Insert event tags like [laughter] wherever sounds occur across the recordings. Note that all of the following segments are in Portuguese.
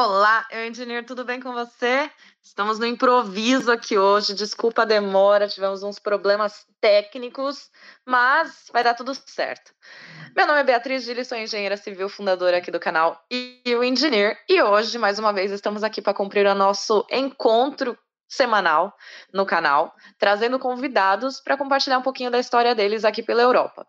Olá, eu engenheiro, tudo bem com você? Estamos no improviso aqui hoje. Desculpa a demora, tivemos uns problemas técnicos, mas vai dar tudo certo. Meu nome é Beatriz Gilles, sou engenheira civil, fundadora aqui do canal e o Engineer, e hoje, mais uma vez, estamos aqui para cumprir o nosso encontro semanal no canal, trazendo convidados para compartilhar um pouquinho da história deles aqui pela Europa.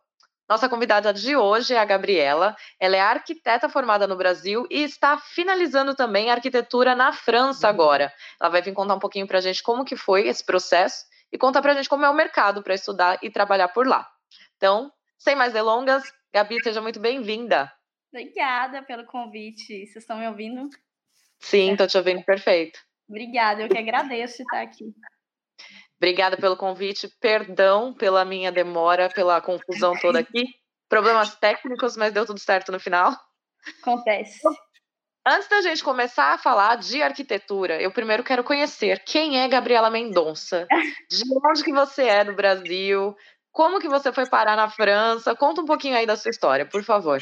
Nossa convidada de hoje é a Gabriela. Ela é arquiteta formada no Brasil e está finalizando também a arquitetura na França uhum. agora. Ela vai vir contar um pouquinho para a gente como que foi esse processo e contar para a gente como é o mercado para estudar e trabalhar por lá. Então, sem mais delongas, Gabi, seja muito bem-vinda. Obrigada pelo convite. Vocês estão me ouvindo? Sim, estou te ouvindo perfeito. Obrigada, eu que agradeço estar aqui. Obrigada pelo convite. Perdão pela minha demora, pela confusão toda [laughs] aqui. Problemas técnicos, mas deu tudo certo no final. Acontece. Antes da gente começar a falar de arquitetura, eu primeiro quero conhecer quem é Gabriela Mendonça. De onde que você é no Brasil? Como que você foi parar na França? Conta um pouquinho aí da sua história, por favor.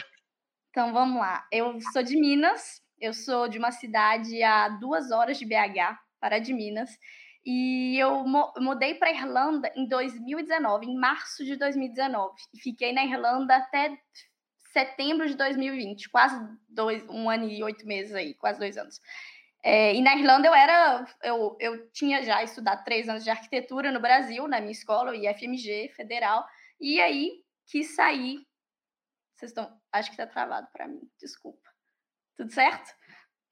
Então vamos lá. Eu sou de Minas. Eu sou de uma cidade a duas horas de BH, para de Minas. E eu mudei para Irlanda em 2019, em março de 2019. E fiquei na Irlanda até setembro de 2020, quase dois, um ano e oito meses aí, quase dois anos. É, e na Irlanda eu era, eu, eu tinha já estudado três anos de arquitetura no Brasil, na minha escola, o IFMG Federal, e aí quis sair. Vocês estão, acho que está travado para mim, desculpa. Tudo certo?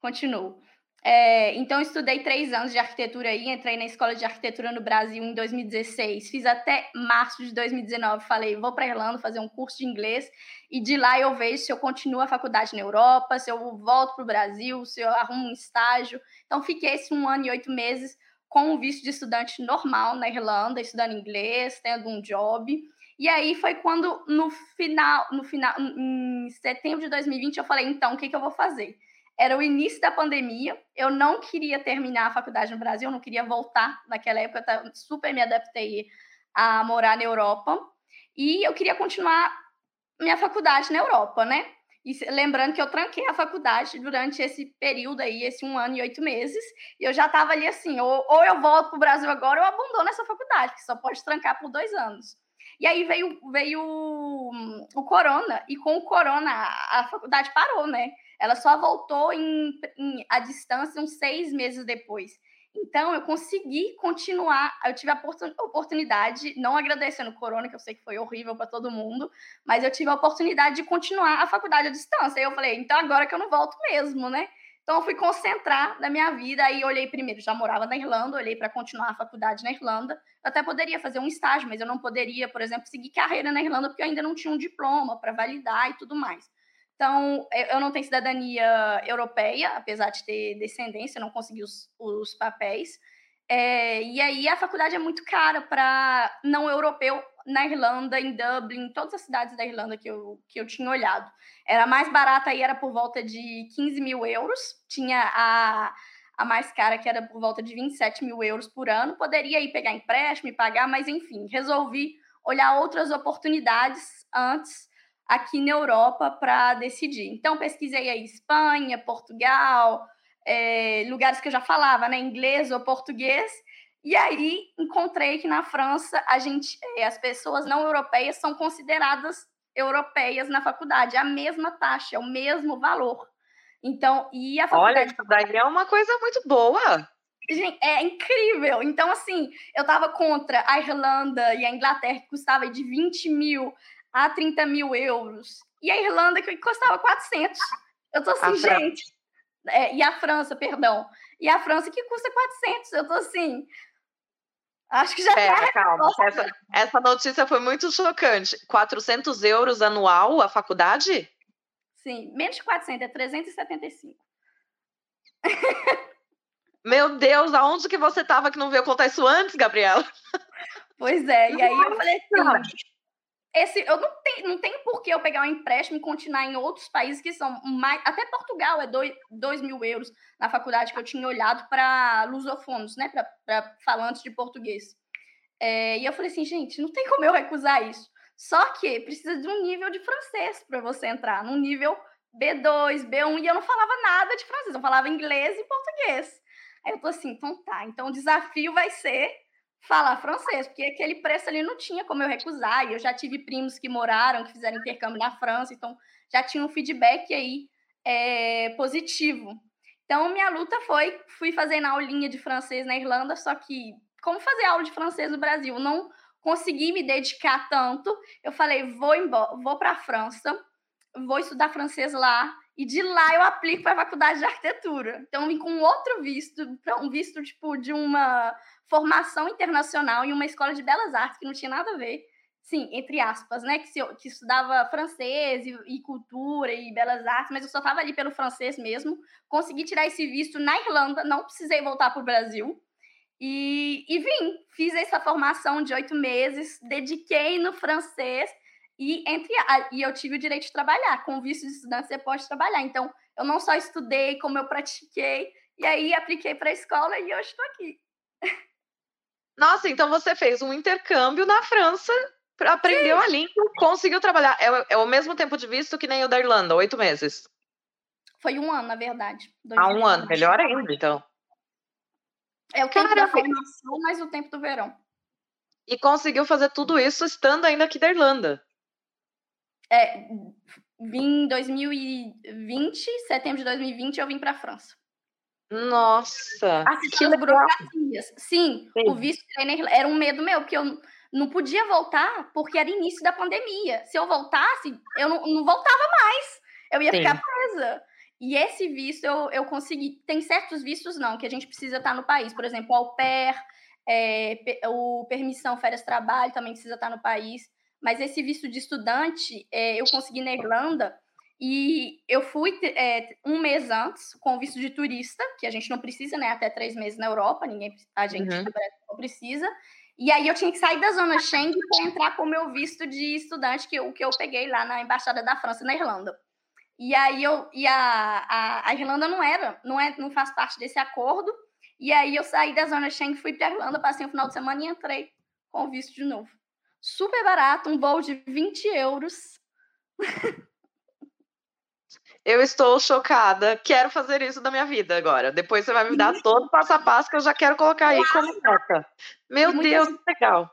Continuo. É, então, estudei três anos de arquitetura aí, entrei na escola de arquitetura no Brasil em 2016, fiz até março de 2019. Falei, vou para Irlanda fazer um curso de inglês e de lá eu vejo se eu continuo a faculdade na Europa, se eu volto para o Brasil, se eu arrumo um estágio. Então, fiquei esse um ano e oito meses com um visto de estudante normal na Irlanda, estudando inglês, tendo um job. E aí foi quando, no final, no final, em setembro de 2020, eu falei, então, o que, que eu vou fazer? Era o início da pandemia. Eu não queria terminar a faculdade no Brasil, eu não queria voltar naquela época. Eu super me adaptei a morar na Europa. E eu queria continuar minha faculdade na Europa, né? E lembrando que eu tranquei a faculdade durante esse período aí, esse um ano e oito meses, e eu já estava ali assim, ou, ou eu volto para o Brasil agora, ou eu abandono essa faculdade, que só pode trancar por dois anos. E aí veio, veio o corona, e com o corona a, a faculdade parou, né? Ela só voltou em, em, à distância uns seis meses depois. Então, eu consegui continuar. Eu tive a oportunidade, não agradecendo o corona, que eu sei que foi horrível para todo mundo, mas eu tive a oportunidade de continuar a faculdade à distância. E eu falei, então agora que eu não volto mesmo, né? Então, eu fui concentrar na minha vida. Aí, olhei primeiro, já morava na Irlanda, olhei para continuar a faculdade na Irlanda. Eu até poderia fazer um estágio, mas eu não poderia, por exemplo, seguir carreira na Irlanda, porque eu ainda não tinha um diploma para validar e tudo mais. Então, eu não tenho cidadania europeia, apesar de ter descendência, não consegui os, os papéis. É, e aí a faculdade é muito cara para não europeu na Irlanda, em Dublin, em todas as cidades da Irlanda que eu, que eu tinha olhado. Era mais barata aí, era por volta de 15 mil euros. Tinha a, a mais cara, que era por volta de 27 mil euros por ano. Poderia ir pegar empréstimo e pagar, mas enfim, resolvi olhar outras oportunidades antes aqui na Europa para decidir. Então, pesquisei aí Espanha, Portugal, é, lugares que eu já falava, né, inglês ou português, e aí encontrei que na França a gente, é, as pessoas não europeias são consideradas europeias na faculdade, a mesma taxa, o mesmo valor. Então, e a faculdade... Olha, isso daí é uma coisa muito boa. Gente, é incrível. Então, assim, eu estava contra a Irlanda e a Inglaterra, que custava de 20 mil a 30 mil euros. E a Irlanda, que custava 400. Eu tô assim, gente. É, e a França, perdão. E a França, que custa 400. Eu tô assim. Acho que já Pera, tá calma. Essa, essa notícia foi muito chocante. 400 euros anual a faculdade? Sim, menos de 400, é 375. [laughs] Meu Deus, aonde que você estava que não veio contar isso antes, Gabriela? Pois é, e aí eu falei assim, esse, eu não tenho, não tenho por que eu pegar um empréstimo e continuar em outros países que são mais. Até Portugal é 2 mil euros na faculdade que eu tinha olhado para lusofonos, né? Para falantes de português. É, e eu falei assim, gente, não tem como eu recusar isso. Só que precisa de um nível de francês para você entrar, num nível B2, B1, e eu não falava nada de francês, eu falava inglês e português. Aí eu tô assim, então tá, então o desafio vai ser falar francês, porque aquele preço ali não tinha como eu recusar, e eu já tive primos que moraram, que fizeram intercâmbio na França, então já tinha um feedback aí é, positivo. Então, minha luta foi, fui fazer na aulinha de francês na Irlanda, só que como fazer aula de francês no Brasil? Não consegui me dedicar tanto. Eu falei, vou embora, vou para a França, vou estudar francês lá e de lá eu aplico para a faculdade de arquitetura. Então, vim com outro visto, um visto tipo de uma formação internacional em uma escola de belas artes que não tinha nada a ver sim, entre aspas, né, que, se, que estudava francês e, e, cultura e belas artes, mas eu só estava ali pelo francês mesmo. Consegui tirar esse visto na Irlanda, não precisei voltar para o Brasil. E, e vim, fiz essa formação de oito meses, dediquei no francês e, entre, e eu tive o direito de trabalhar. Com visto de estudante, você pode trabalhar. Então, eu não só estudei, como eu pratiquei, e aí apliquei para a escola e hoje estou aqui. Nossa, então você fez um intercâmbio na França aprendeu Sim. a língua, conseguiu trabalhar. É, é, o mesmo tempo de visto que nem o da Irlanda, oito meses. Foi um ano, na verdade. Ah, um ano. Melhor ainda, então. É o tempo Caramba. da formação, mais o tempo do verão. E conseguiu fazer tudo isso estando ainda aqui da Irlanda. É, vim em 2020, setembro de 2020, eu vim para a França. Nossa! Assisti as burocracias. Sim, Sim, o visto era um medo meu, porque eu não podia voltar porque era início da pandemia. Se eu voltasse, eu não, não voltava mais. Eu ia Sim. ficar presa. E esse visto eu, eu consegui. Tem certos vistos, não, que a gente precisa estar no país. Por exemplo, o au pair, é, o permissão férias trabalho também precisa estar no país. Mas esse visto de estudante é, eu consegui na Irlanda. E eu fui é, um mês antes com o visto de turista, que a gente não precisa, né? Até três meses na Europa, ninguém, a gente uhum. não precisa. E aí eu tinha que sair da zona Schengen para entrar com o meu visto de estudante, que eu, que eu peguei lá na Embaixada da França, na Irlanda. E aí eu e a, a, a Irlanda não era, não, é, não faz parte desse acordo. E aí eu saí da zona Schengen, fui para Irlanda, passei o um final de semana e entrei com o visto de novo. Super barato, um voo de 20 euros. Eu estou chocada. Quero fazer isso da minha vida agora. Depois você vai me dar todo o passo a passo que eu já quero colocar aí como meta. Meu Deus, que legal.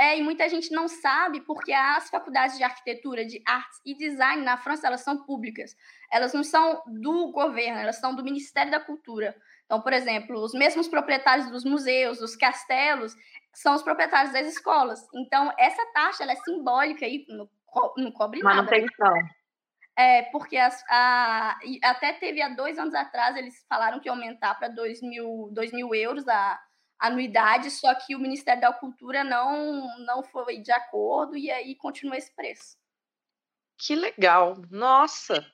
É, e muita gente não sabe porque as faculdades de arquitetura, de artes e design na França, elas são públicas. Elas não são do governo, elas são do Ministério da Cultura. Então, por exemplo, os mesmos proprietários dos museus, dos castelos, são os proprietários das escolas. Então, essa taxa ela é simbólica e não, não cobre nada. Manutenção. É, porque as, a, até teve há dois anos atrás, eles falaram que ia aumentar para 2 mil, 2 mil euros a, anuidade, só que o Ministério da Cultura não, não foi de acordo e aí continua esse preço. Que legal, nossa!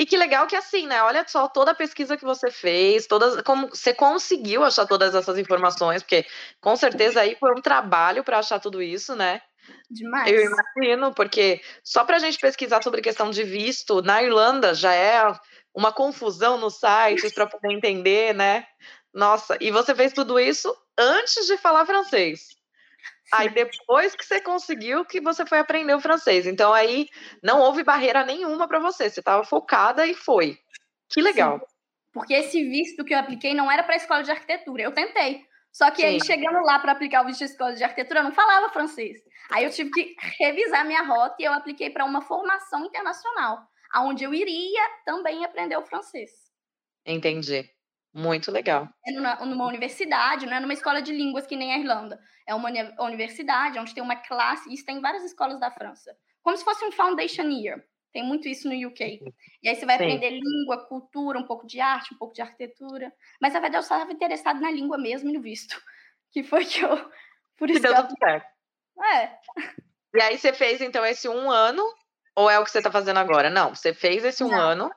E que legal que assim, né? Olha só toda a pesquisa que você fez, todas, como você conseguiu achar todas essas informações, porque com certeza aí foi um trabalho para achar tudo isso, né? Demais. Eu imagino, porque só para a gente pesquisar sobre questão de visto, na Irlanda já é uma confusão nos sites para poder entender, né? Nossa, e você fez tudo isso antes de falar francês. Aí depois que você conseguiu que você foi aprender o francês. Então aí não houve barreira nenhuma para você, você estava focada e foi. Que legal. Sim. Porque esse visto que eu apliquei não era para a escola de arquitetura. Eu tentei. Só que Sim. aí, chegando lá para aplicar o visto de escola de arquitetura, eu não falava francês. Aí eu tive que revisar minha rota e eu apliquei para uma formação internacional, aonde eu iria também aprender o francês. Entendi. Muito legal. É numa, numa, universidade, não é numa escola de línguas que nem a Irlanda. É uma universidade onde tem uma classe, isso tem em várias escolas da França. Como se fosse um foundation year. Tem muito isso no UK. E aí você vai Sim. aprender língua, cultura, um pouco de arte, um pouco de arquitetura. Mas na verdade eu estava interessado na língua mesmo e no visto. [laughs] Que foi que eu. Por isso que deu tudo certo. É. E aí você fez então esse um ano, ou é o que você está fazendo agora? Não, você fez esse um Não. ano.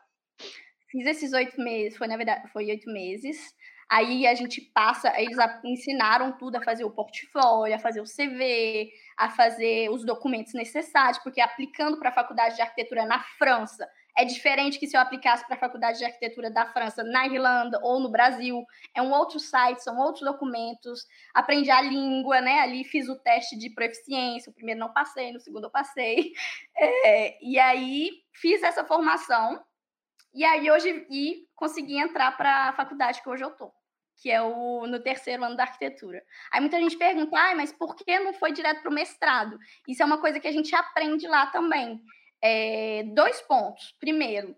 Fiz esses oito meses, foi na verdade, foi oito meses. Aí a gente passa, eles ensinaram tudo a fazer o portfólio, a fazer o CV, a fazer os documentos necessários, porque aplicando para a faculdade de arquitetura na França é diferente que se eu aplicasse para a faculdade de arquitetura da França na Irlanda ou no Brasil. É um outro site, são outros documentos. Aprendi a língua, né? Ali fiz o teste de proficiência. O primeiro não passei, no segundo eu passei. [laughs] É, e aí fiz essa formação E aí hoje e consegui entrar para a faculdade que hoje eu tô, que é o no terceiro ano da arquitetura. Aí muita gente pergunta, ah, mas por que não foi direto para o mestrado? Isso é uma coisa que a gente aprende lá também. É, dois pontos. Primeiro,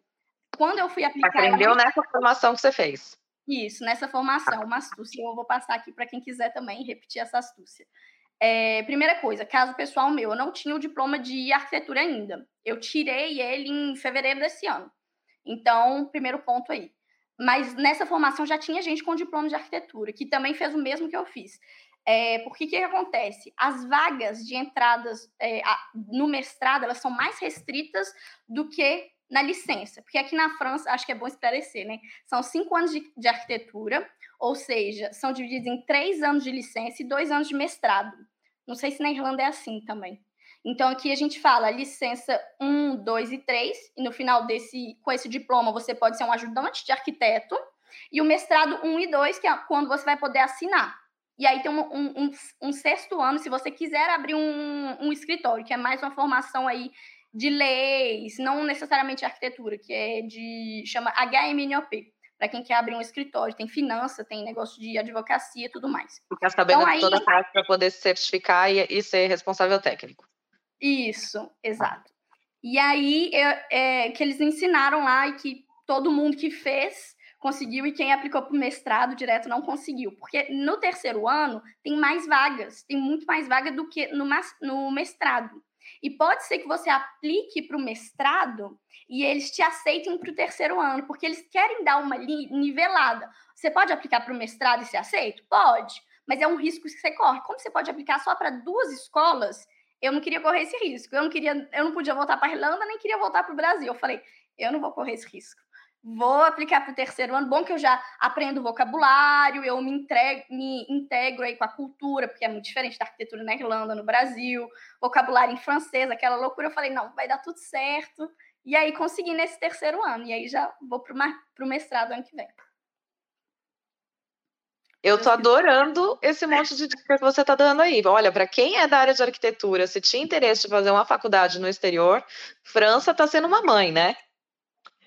quando eu fui aplicar. Aprendeu eu... nessa formação que você fez. Isso, nessa formação, uma astúcia. Eu vou passar aqui para quem quiser também repetir essa astúcia. É, primeira coisa, caso pessoal meu, eu não tinha o diploma de arquitetura ainda. Eu tirei ele em fevereiro desse ano. Então, primeiro ponto aí. Mas nessa formação já tinha gente com diploma de arquitetura, que também fez o mesmo que eu fiz. É, porque o que, que, acontece? As vagas de entradas é, no mestrado, elas são mais restritas do que na licença. Porque aqui na França, acho que é bom esclarecer, né? São cinco anos de, de arquitetura, ou seja, são divididos em três anos de licença e dois anos de mestrado. Não sei se na Irlanda é assim também. Então, aqui a gente fala licença 1, 2 e 3, e no final desse, com esse diploma, você pode ser um ajudante de arquiteto, e o mestrado 1 e 2, que é quando você vai poder assinar. E aí tem um, um, um, um sexto ano, se você quiser abrir um, escritório, que é mais uma formação aí de leis, não necessariamente arquitetura, que é de chama HMNOP, para quem quer abrir um escritório, tem finança, tem negócio de advocacia e tudo mais. Ficar sabendo então, aí, toda a parte para poder se certificar e, e, ser responsável técnico. Isso, exato. E aí é, que eles ensinaram lá e que todo mundo que fez conseguiu e quem aplicou para o mestrado direto não conseguiu. Porque no terceiro ano tem mais vagas, tem muito mais vaga do que no, no mestrado. E pode ser que você aplique para o mestrado e eles te aceitem para o terceiro ano, porque eles querem dar uma nivelada. Você pode aplicar para o mestrado e ser aceito? Pode, mas é um risco que você corre. Como você pode aplicar só para duas escolas, eu não queria correr esse risco. Eu não queria, eu não podia voltar para a Irlanda, nem queria voltar para o Brasil. Eu falei, eu não vou correr esse risco. Vou aplicar para o terceiro ano. Bom que eu já aprendo vocabulário, eu me, entrego, me integro aí com a cultura, porque é muito diferente da arquitetura na Irlanda, no Brasil. Vocabulário em francês, aquela loucura. Eu falei, não, vai dar tudo certo. E aí consegui nesse terceiro ano. E aí já vou para o mestrado ano que vem. Eu tô adorando esse monte de dica que você está dando aí. Olha, para quem é da área de arquitetura, se tinha interesse de fazer uma faculdade no exterior, França está sendo uma mãe, né?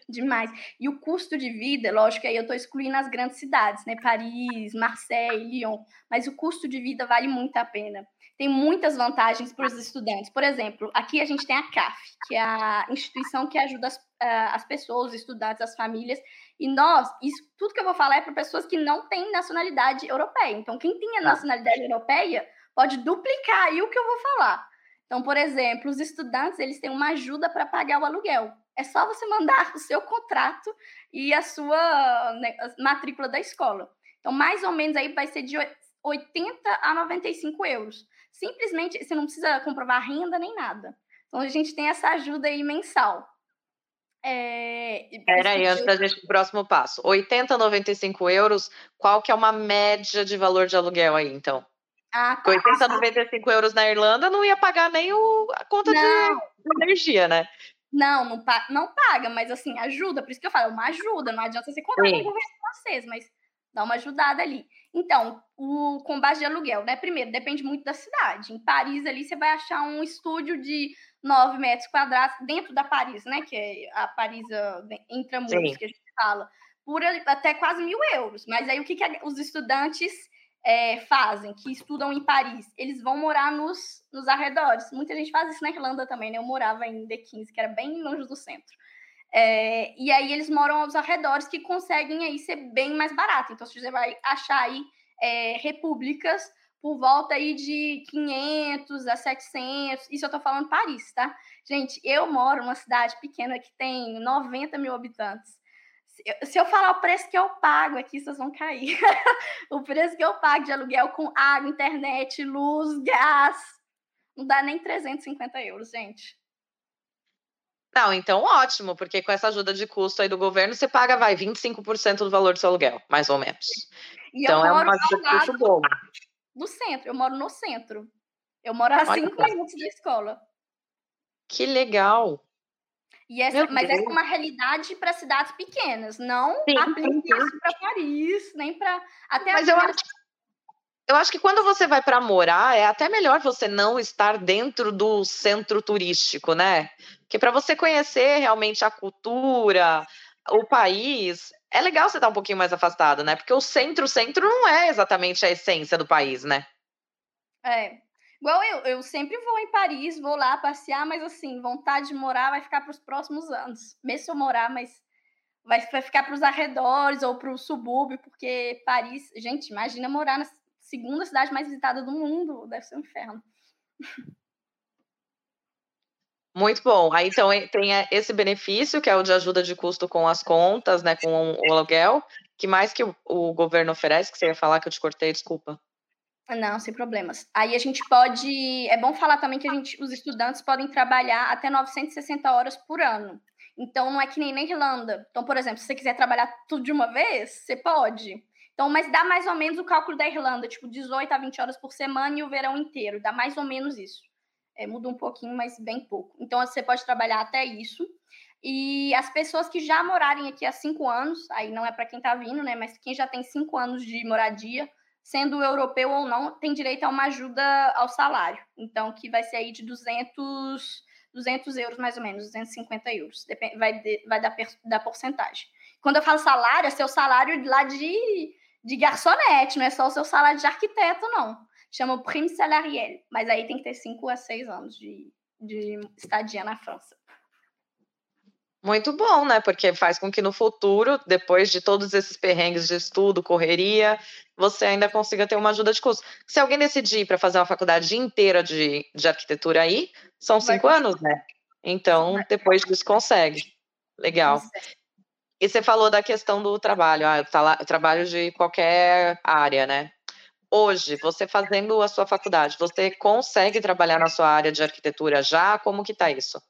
Demais. E o custo de vida, lógico, aí eu estou excluindo as grandes cidades, né? Paris, Marseille, Lyon. Mas o custo de vida vale muito a pena tem muitas vantagens para os estudantes. Por exemplo, aqui a gente tem a CAF, que é a instituição que ajuda as, uh, as pessoas, os estudantes, as famílias. E nós, isso, tudo que eu vou falar é para pessoas que não têm nacionalidade europeia. Então, quem tem a tá. nacionalidade europeia pode duplicar aí o que eu vou falar. Então, por exemplo, os estudantes eles têm uma ajuda para pagar o aluguel. É só você mandar [laughs] o seu contrato e a sua né, matrícula da escola. Então, mais ou menos aí vai ser de 80 a 95 euros. Simplesmente, você não precisa comprovar renda nem nada. Então, a gente tem essa ajuda aí mensal. É... Peraí, antes da gente pro próximo passo. 80 a 95 euros, qual que é uma média de valor de aluguel aí, então? Ah, tá. 80 a 95 euros na Irlanda não ia pagar nem o, a conta de, de, energia, né? Não, não, não paga, mas assim, ajuda. Por isso que eu falo, é uma ajuda. Não adianta você comprar com o governo francês, mas dá uma ajudada ali. Então, o com base de aluguel, né? Primeiro, depende muito da cidade. Em Paris, ali, você vai achar um estúdio de 9 metros quadrados dentro da Paris, né? Que é a Paris intramuros, que a gente fala, por até quase mil euros. Mas aí, o que, que os estudantes é, fazem, que estudam em Paris? Eles vão morar nos, nos arredores. Muita gente faz isso na Irlanda também, né? Eu morava em D15, que era bem longe do centro. É, e aí eles moram aos arredores que conseguem aí ser bem mais barato. Então, você vai achar aí é, repúblicas por volta aí de 500 a 700. Isso eu tô falando Paris, tá? Gente, eu moro numa cidade pequena que tem 90 mil habitantes. Se eu falar o preço que eu pago aqui, vocês vão cair. [laughs] o preço que eu pago de aluguel com água, internet, luz, gás, não dá nem 350 euros, gente. Não, então ótimo, porque com essa ajuda de custo aí do governo, você paga, vai, 25% do valor do seu aluguel, mais ou menos. E então é uma ajuda de custo boa. Do centro, eu moro no centro. Eu moro a 5 minutos da escola. Que legal. E essa, mas essa é uma realidade para cidades pequenas, não aplica isso para Paris, nem para até Mas eu acho eu acho que quando você vai para morar, é até melhor você não estar dentro do centro turístico, né? Porque para você conhecer realmente a cultura, o país, é legal você estar um pouquinho mais afastado, né? Porque o centro-centro não é exatamente a essência do país, né? É. Igual eu, eu sempre vou em Paris, vou lá passear, mas assim, vontade de morar vai ficar para os próximos anos. Mesmo se eu morar, mas vai, ficar para os arredores ou para o subúrbio, porque Paris, gente, imagina morar segunda cidade mais visitada do mundo, deve ser um inferno. Muito bom. Aí então tem esse benefício, que é o de ajuda de custo com as contas, né, com o aluguel. Que mais que o, o governo oferece? Que você ia falar que eu te cortei, desculpa. Não, sem problemas. Aí a gente pode. É bom falar também que a gente, os estudantes podem trabalhar até 960 horas por ano. Então não é que nem na Irlanda. Então, por exemplo, se você quiser trabalhar tudo de uma vez, você pode. Então, mas dá mais ou menos o cálculo da Irlanda, tipo 18 a 20 horas por semana e o verão inteiro. Dá mais ou menos isso. É, muda um pouquinho, mas bem pouco. Então, você pode trabalhar até isso. E as pessoas que já morarem aqui há cinco anos, aí não é para quem está vindo, né? Mas quem já tem cinco anos de moradia, sendo europeu ou não, tem direito a uma ajuda ao salário. Então, que vai ser aí de 200, 200 euros, mais ou menos, 250 euros. Depende, vai, vai dar, da porcentagem. Quando eu falo salário, é seu salário lá de, de garçonete, não é só o seu salário de arquiteto, não. Chama prime salarial, mas aí tem que ter 5 a 6 anos de, de estadia na França. Muito bom, né? Porque faz com que no futuro, depois de todos esses perrengues de estudo, correria, você ainda consiga ter uma ajuda de custo. Se alguém decidir para fazer uma faculdade inteira de, de arquitetura aí, são cinco anos, né? Então, depois disso consegue. Legal. E você falou da questão do trabalho, ah, trabalho de qualquer área, né? Hoje, você fazendo a sua faculdade, você consegue trabalhar na sua área de arquitetura já? Como que tá isso?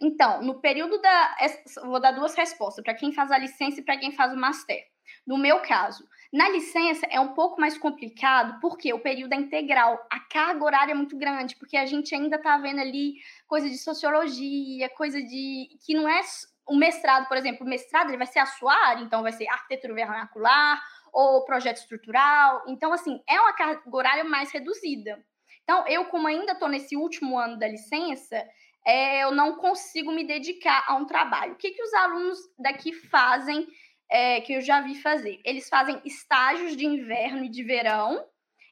Então, no período da. Vou dar duas respostas, para quem faz a licença e para quem faz o master. No meu caso, na licença é um pouco mais complicado, porque o período é integral, a carga horária é muito grande, porque a gente ainda está vendo ali coisa de sociologia, coisa de. que não é. O mestrado, por exemplo, o mestrado ele vai ser a sua área, então vai ser arquitetura vernacular ou projeto estrutural. Então, assim, é uma carga horária mais reduzida. Então, eu, como ainda estou nesse último ano da licença, é, eu não consigo me dedicar a um trabalho. O que, que os alunos daqui fazem, é, que eu já vi fazer? Eles fazem estágios de inverno e de verão,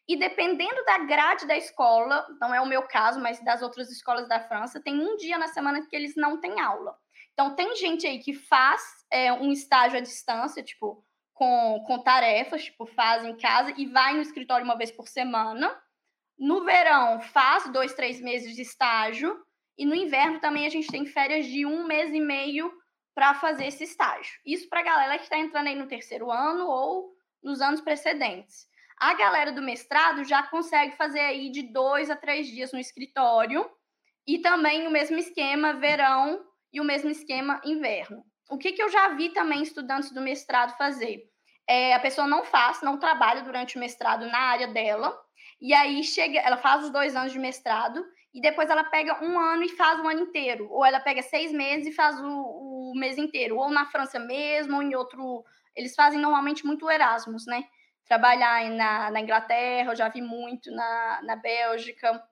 e dependendo da grade da escola, não é o meu caso, mas das outras escolas da França, tem um dia na semana que eles não têm aula. Então, tem gente aí que faz é, um estágio à distância, tipo, com, com tarefas, tipo, faz em casa e vai no escritório uma vez por semana. No verão, faz dois, três meses de estágio e no inverno também a gente tem férias de um mês e meio para fazer esse estágio. Isso para a galera que está entrando aí no terceiro ano ou nos anos precedentes. A galera do mestrado já consegue fazer aí de dois a três dias no escritório e também o mesmo esquema verão e o mesmo esquema inverno. O que, que eu já vi também estudantes do mestrado fazer? É, a pessoa não faz, não trabalha durante o mestrado na área dela, e aí chega, ela faz os dois anos de mestrado e depois ela pega um ano e faz um ano inteiro. Ou ela pega seis meses e faz o, o mês inteiro. Ou na França mesmo, ou em outro. Eles fazem normalmente muito Erasmus, né? Trabalhar na, na Inglaterra, eu já vi muito, na, na Bélgica.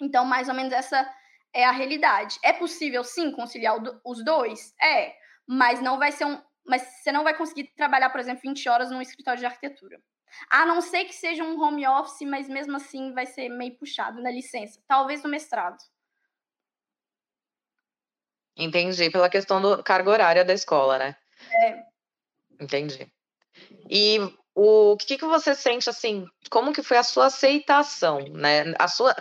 Então, mais ou menos essa é a realidade. É possível, sim, conciliar os dois? É, mas não vai ser um. Mas você não vai conseguir trabalhar, por exemplo, 20 horas num escritório de arquitetura. A não ser que seja um home office, mas mesmo assim vai ser meio puxado na licença. Talvez no mestrado. Entendi, pela questão do carga horária da escola, né? É. Entendi. E o que, que você sente assim? Como que foi a sua aceitação, né? A sua,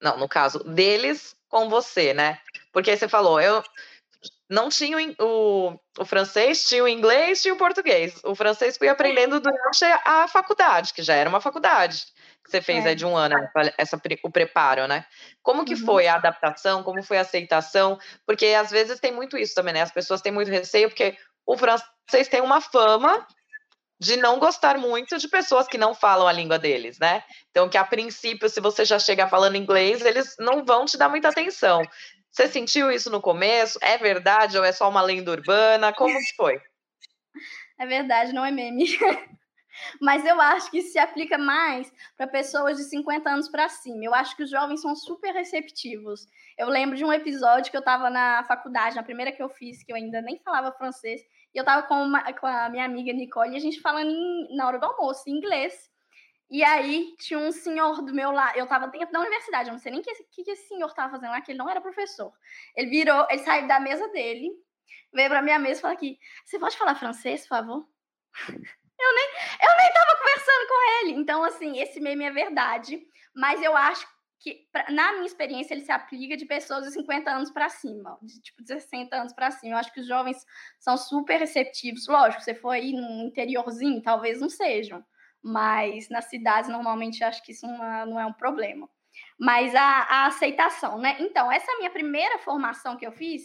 não, no caso deles com você, né? Porque você falou, eu não tinha o, o francês, tinha o inglês, tinha o português. O francês fui aprendendo durante a faculdade, que já era uma faculdade que você fez é. aí de um ano, essa, o preparo, né? Como que uhum. foi a adaptação, como foi a aceitação? Porque às vezes tem muito isso também, né? As pessoas têm muito receio, porque o francês tem uma fama de não gostar muito de pessoas que não falam a língua deles, né? Então, que a princípio, se você já chega falando inglês, eles não vão te dar muita atenção. Você sentiu isso no começo? É verdade ou é só uma lenda urbana? Como que foi? [laughs] É verdade, não é meme. [laughs] Mas eu acho que se aplica mais para pessoas de 50 anos para cima. Eu acho que os jovens são super receptivos. Eu lembro de um episódio que eu estava na faculdade, na primeira que eu fiz, que eu ainda nem falava francês, E eu tava com, uma, com a minha amiga Nicole e a gente falando em, na hora do almoço em inglês. E aí tinha um senhor do meu lado, eu tava dentro da universidade, eu não sei nem o que, que, que esse senhor tava fazendo lá, que ele não era professor. Ele virou, ele saiu da mesa dele, veio pra minha mesa e falou aqui, você pode falar francês, por favor? [laughs] Eu nem, eu nem tava conversando com ele. Então, assim, esse meme é verdade. Mas eu acho que, pra, na minha experiência, ele se aplica de pessoas de 50 anos para cima, de tipo 60 anos para cima. Eu acho que os jovens são super receptivos. Lógico, você for aí num interiorzinho, talvez não sejam mas nas cidades normalmente acho que isso não é, não é um problema. Mas a, a, aceitação, né? Então, essa minha primeira formação que eu fiz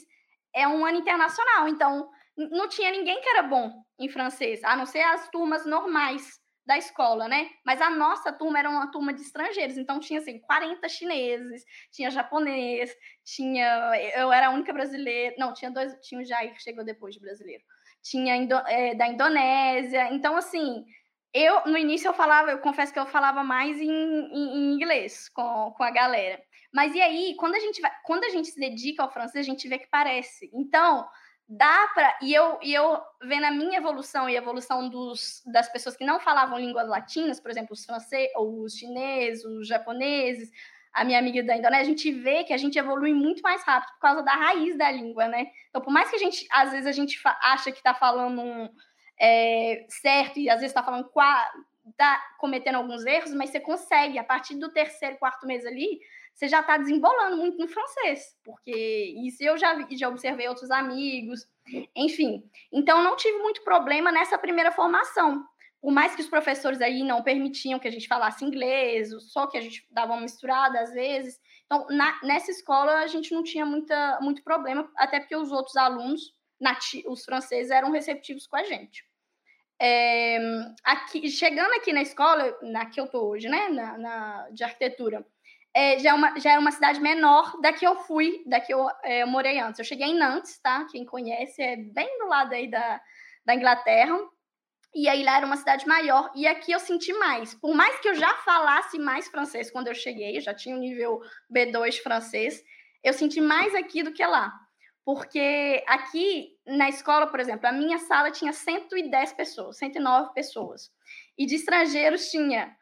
é um ano internacional, então não tinha ninguém que era bom em francês, a não ser as turmas normais da escola, né? Mas a nossa turma era uma turma de estrangeiros, então tinha assim 40 chineses, tinha japonês, tinha eu era a única brasileira, não, tinha dois, tinha o Jair que chegou depois de brasileiro. Tinha Indo, é, da Indonésia, então assim, eu, no início, eu falava, eu confesso que eu falava mais em, em, em, inglês com, com a galera. Mas e aí, quando a gente vai, quando a gente se dedica ao francês, a gente vê que parece. Então, dá para e eu e eu vendo a minha evolução e a evolução dos, das pessoas que não falavam línguas latinas, por exemplo, os franceses, os chineses, os japoneses, a minha amiga da Indonésia, a gente vê que a gente evolui muito mais rápido por causa da raiz da língua, né? Então, por mais que a gente às vezes a gente acha que está falando um é, certo e às vezes está falando está cometendo alguns erros, mas você consegue, a partir do terceiro, quarto mês ali, você já está desembolando muito no francês, porque isso eu já já observei outros amigos, enfim. Então não tive muito problema nessa primeira formação. Por mais que os professores aí não permitiam que a gente falasse inglês, só que a gente dava uma misturada às vezes. Então, na, nessa escola a gente não tinha muita, muito problema, até porque os outros alunos, os franceses, eram receptivos com a gente. É, aqui, chegando aqui na escola, na que eu tô hoje, né, na, na de arquitetura, é, já, é uma, já é uma cidade menor da que eu fui, da que eu, é, eu morei antes. Eu cheguei em Nantes, tá? Quem conhece, é bem do lado aí da, da Inglaterra. E aí lá era uma cidade maior, e aqui eu senti mais. Por mais que eu já falasse mais francês quando eu cheguei, eu já tinha um nível B2 francês, eu senti mais aqui do que lá. Porque aqui na escola, por exemplo, a minha sala tinha 110 pessoas, 109 pessoas. E de estrangeiros tinha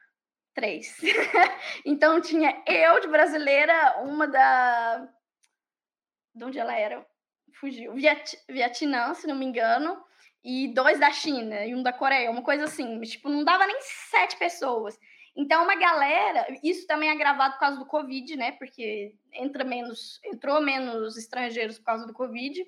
três. [laughs] então tinha eu de brasileira, uma da. De onde ela era? Fugiu. Viet... Vietnã, se não me engano, e dois da China e um da Coreia, uma coisa assim. Tipo, não dava nem sete pessoas. Então, uma galera, isso também é agravado por causa do Covid, né? Porque entra menos, entrou menos estrangeiros por causa do Covid,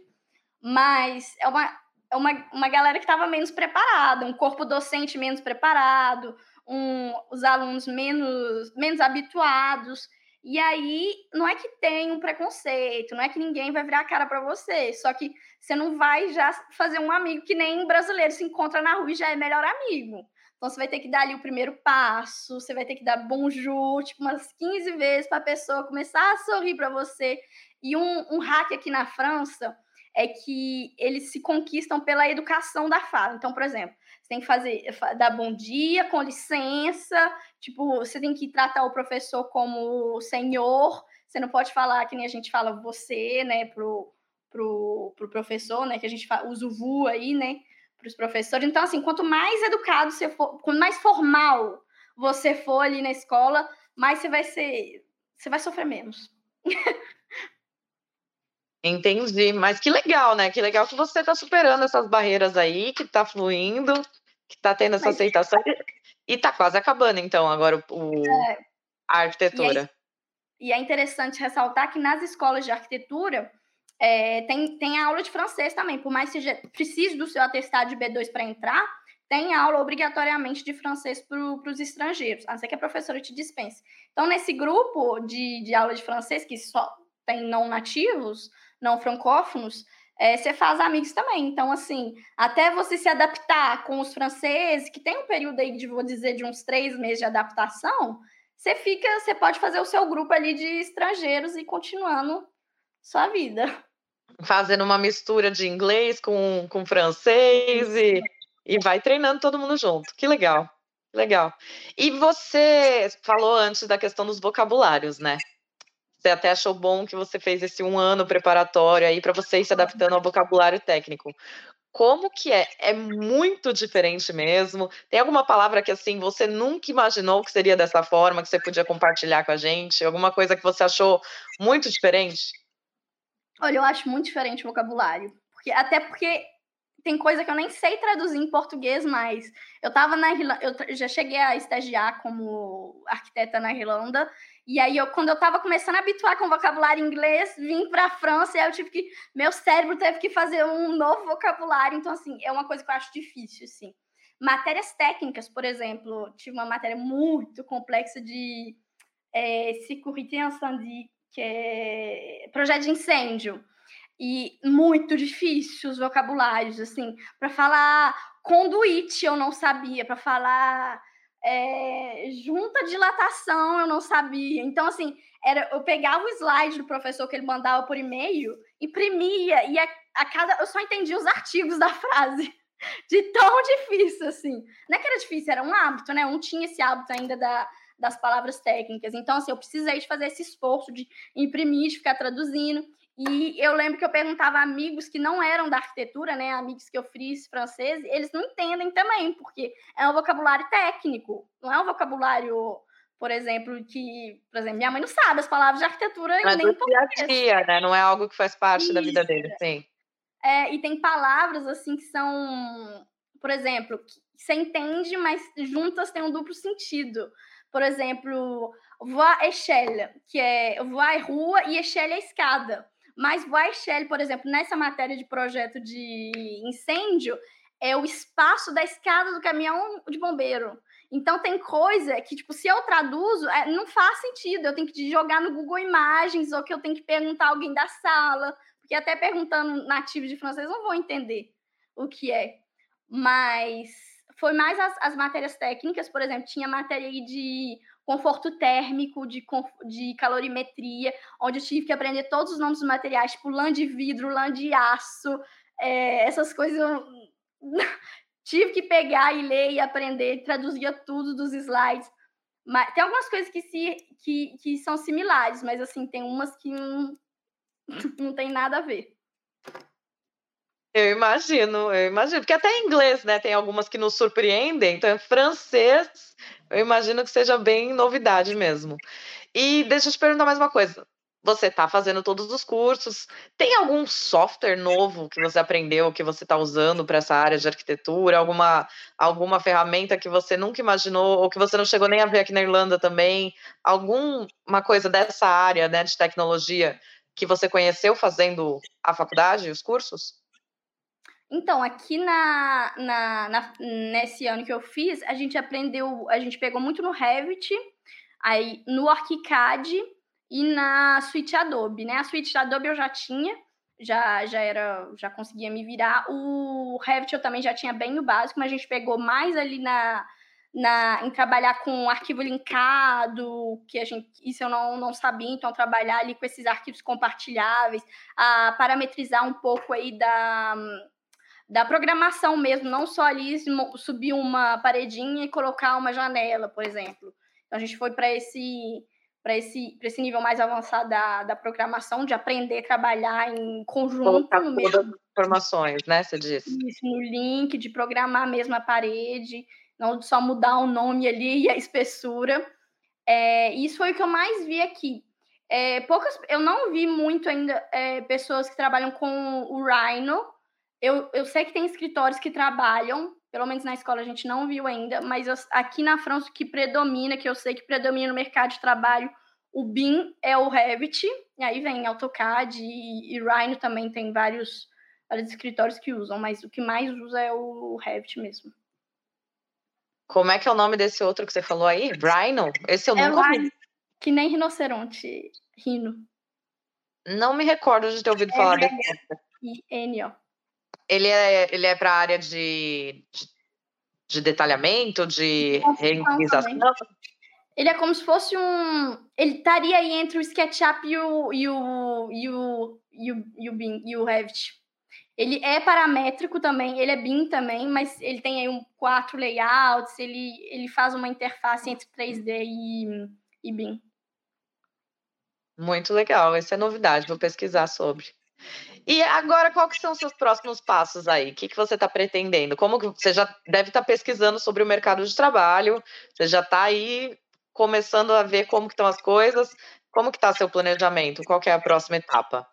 mas é uma, é uma, uma galera que estava menos preparada, um corpo docente menos preparado, um, os alunos menos, menos habituados. E aí, não é que tem um preconceito, não é que ninguém vai virar a cara para você, só que você não vai já fazer um amigo que nem brasileiro se encontra na rua e já é melhor amigo. Então, você vai ter que dar ali o primeiro passo, você vai ter que dar bonjour, tipo, umas 15 vezes para a pessoa começar a sorrir para você. E um, um hack aqui na França é que eles se conquistam pela educação da fala. Então, por exemplo, você tem que fazer, dar bom dia, com licença, tipo, você tem que tratar o professor como senhor, você não pode falar que nem a gente fala você, né, pro, pro, pro professor, né, que a gente usa o vu aí, né, para os professores. Então, assim, quanto mais educado você for, quanto mais formal você for ali na escola, mais você vai ser, você vai sofrer menos. [laughs] Entendi, mas que legal, né? Que legal que você está superando essas barreiras aí, que está fluindo, que está tendo essa mas... aceitação e está quase acabando, então, agora o, é... a arquitetura. E é, e é interessante ressaltar que nas escolas de arquitetura, é, tem, tem aula de francês também, por mais que seja, precise do seu atestado de B2 para entrar, tem aula obrigatoriamente de francês para os estrangeiros, a não ser que a professora te dispense. Então, nesse grupo de, de aula de francês, que só tem não nativos, não francófonos, é, você faz amigos também. Então, assim, até você se adaptar com os franceses, que tem um período aí de, vou dizer, de uns três meses de adaptação, você fica, você pode fazer o seu grupo ali de estrangeiros e continuando sua vida fazendo uma mistura de inglês com, com francês e, e vai treinando todo mundo junto. Que legal, legal. E você falou antes da questão dos vocabulários, né? Você até achou bom que você fez esse um ano preparatório aí para você ir se adaptando ao vocabulário técnico. Como que é? É muito diferente mesmo? Tem alguma palavra que, assim, você nunca imaginou que seria dessa forma, que você podia compartilhar com a gente? Alguma coisa que você achou muito diferente? Olha, eu acho muito diferente o vocabulário. Porque, até porque tem coisa que eu nem sei traduzir em português mais. Eu tava na Irlanda, eu já cheguei a estagiar como arquiteta na Irlanda, e aí eu quando eu tava começando a habituar com vocabulário inglês, vim para a França e aí eu tive que meu cérebro teve que fazer um novo vocabulário, então assim, é uma coisa que eu acho difícil, assim. Matérias técnicas, por exemplo, tive uma matéria muito complexa de é, sécurité incendie, que é projeto de incêndio e muito difícil os vocabulários, assim, para falar conduíte eu não sabia, para falar é, junta dilatação eu não sabia. Então, assim, era, eu pegava o slide do professor que ele mandava por e-mail, imprimia, e a, a cada. Eu só entendia os artigos da frase. [laughs] De tão difícil, assim. Não é que era difícil, era um hábito, né? Um tinha esse hábito ainda da, das palavras técnicas. Então, assim, eu precisei de fazer esse esforço de imprimir, de ficar traduzindo. E eu lembro que eu perguntava a amigos que não eram da arquitetura, né, amigos que eu fiz franceses, eles não entendem também, porque é um vocabulário técnico, não é um vocabulário, por exemplo, que, por exemplo, minha mãe não sabe as palavras de arquitetura Mas nem dia a dia, né? Não é algo que faz parte Isso. da vida dele, sim. É, e tem palavras assim que são, por exemplo, que você entende, mas juntas tem um duplo sentido. Por exemplo, voar échelle, que é voar é rua e échelle é escada. Mas Shell, por exemplo, nessa matéria de projeto de incêndio, é o espaço da escada do caminhão de bombeiro. Então tem coisa que, tipo, se eu traduzo, é, não faz sentido. Eu tenho que jogar no Google Imagens ou que eu tenho que perguntar a alguém da sala, porque até perguntando nativo de francês não vou entender o que é. Mas foi mais as, as matérias técnicas, por exemplo, tinha matéria aí de conforto térmico, de, de calorimetria, onde eu tive que aprender todos os nomes dos materiais, tipo lã de vidro, lã de aço, é, essas coisas. [laughs] Tive que pegar e ler e aprender, traduzia tudo dos slides. Mas tem algumas coisas que, se, que, que são similares, mas assim, tem umas que não, [laughs] não tem nada a ver. Eu imagino, eu imagino. Porque até em inglês, né? Tem algumas que nos surpreendem. Então, em francês, eu imagino que seja bem novidade mesmo. E deixa eu te perguntar mais uma coisa. Você está fazendo todos os cursos. Tem algum software novo que você aprendeu, que você está usando para essa área de arquitetura? Alguma, alguma ferramenta que você nunca imaginou, ou que você não chegou nem a ver aqui na Irlanda também? Alguma coisa dessa área né, de tecnologia que você conheceu fazendo a faculdade, os cursos? Então, aqui na, na, na, nesse ano que eu fiz, a gente aprendeu, a gente pegou muito no Revit, aí no ArchiCAD e na suite Adobe, né? A suite Adobe eu já tinha, já, já era, já conseguia me virar. O Revit eu também já tinha bem o básico, mas a gente pegou mais ali na, na em trabalhar com arquivo linkado, que a gente isso eu não, não sabia, então trabalhar ali com esses arquivos compartilháveis, a parametrizar um pouco aí da da programação mesmo, não só ali subir uma paredinha e colocar uma janela, por exemplo. Então a gente foi para esse para esse, esse nível mais avançado da, da programação, de aprender a trabalhar em conjunto Colocar no mesmo. informações, né? Você disse. Isso, no link, de programar mesmo a parede, não só mudar o nome ali e a espessura. É, isso foi o que eu mais vi aqui. É, poucas, eu não vi muito ainda é, pessoas que trabalham com o Rhino, eu, eu sei que tem escritórios que trabalham, pelo menos na escola a gente não viu ainda, mas eu, aqui na França o que predomina, que eu sei que predomina no mercado de trabalho, o BIM é o Revit, e aí vem AutoCAD e, e Rhino também tem vários, vários escritórios que usam, mas o que mais usa é o Revit mesmo. Como é que é o nome desse outro que você falou aí? [laughs] Rhino? Esse eu é nunca ouvi. Que nem rinoceronte, rino. Não me recordo de ter ouvido é falar desse. N, ó. Ele é, ele é para a área de, de, de, detalhamento, de reutilização? Ele é como se fosse um. Ele estaria aí entre o SketchUp e o, e o, e o, e o, e o, BIM, e o Revit. Ele é paramétrico também, ele é BIM também, mas ele tem aí um quatro layouts, ele, ele faz uma interface entre 3D e, e BIM. Muito legal, essa é novidade, vou pesquisar sobre. E agora, que são os seus próximos passos aí? O que, que você está pretendendo? Como que você já deve estar tá pesquisando sobre o mercado de trabalho? Você já está aí começando a ver como que estão as coisas? Como que está seu planejamento? Qual que é a próxima etapa?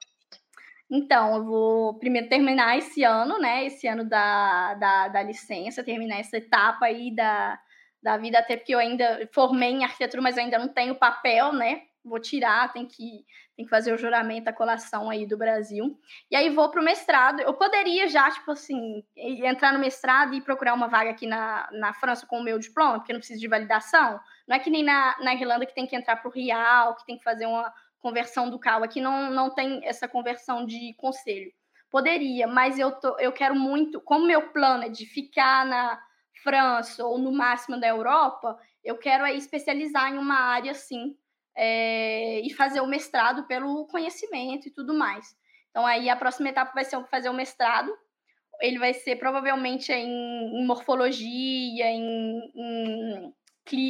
Então, eu vou primeiro terminar esse ano, né? Esse ano da, da, da licença, terminar essa etapa aí da, da vida, até porque eu ainda formei em arquitetura, mas ainda não tenho papel, né? Vou tirar, tem que, tem que fazer o juramento, a colação aí do Brasil. E aí vou para o mestrado. Eu poderia já, tipo assim, entrar no mestrado e procurar uma vaga aqui na, na França com o meu diploma, porque não precisa de validação. Não é que nem na, na Irlanda que tem que entrar para o Real, que tem que fazer uma conversão do CAL. Aqui não, não tem essa conversão de conselho. Poderia, mas eu, tô, eu quero muito, como meu plano é de ficar na França ou no máximo da Europa, eu quero aí especializar em uma área assim é, e fazer o mestrado pelo conhecimento e tudo mais. Então aí a próxima etapa vai ser fazer o mestrado. Ele vai ser provavelmente em, em morfologia, em, em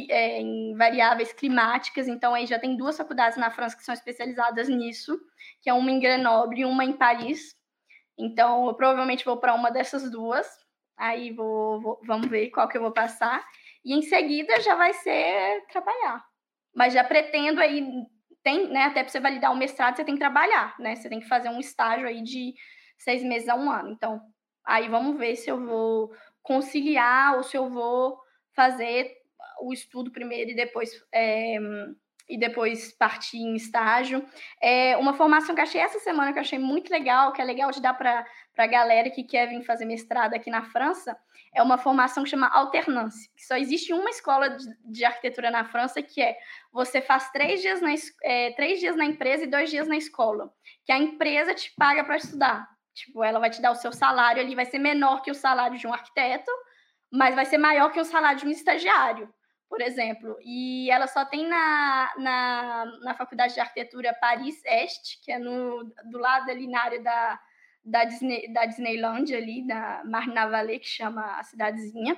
é, em variáveis climáticas. Então, aí já tem duas faculdades na França que são especializadas nisso, que é uma em Grenoble e uma em Paris. Então, eu provavelmente vou para uma dessas duas. Aí vou, vou, vamos ver qual que eu vou passar. E em seguida já vai ser trabalhar. Mas já pretendo aí, tem, né? Até para você validar o mestrado, você tem que trabalhar, né? Você tem que fazer um estágio aí de seis meses a um ano. Então, aí vamos ver se eu vou conciliar ou se eu vou fazer o estudo primeiro e depois é, e depois partir em estágio. É uma formação que achei essa semana que achei muito legal, que é legal de dar para a galera que quer vir fazer mestrado aqui na França, é uma formação que chama alternância. Que só existe uma escola de, de, arquitetura na França que é você faz três dias, na, é, três dias na empresa e dois dias na escola, que a empresa te paga para estudar. Tipo, ela vai te dar o seu salário ali, vai ser menor que o salário de um arquiteto, mas vai ser maior que o salário de um estagiário por exemplo, e ela só tem na, na, na Faculdade de Arquitetura Paris Est, que é no, do lado ali na área da, da, Disney, da Disneyland ali, da Marne-la-Vallée, que chama a cidadezinha,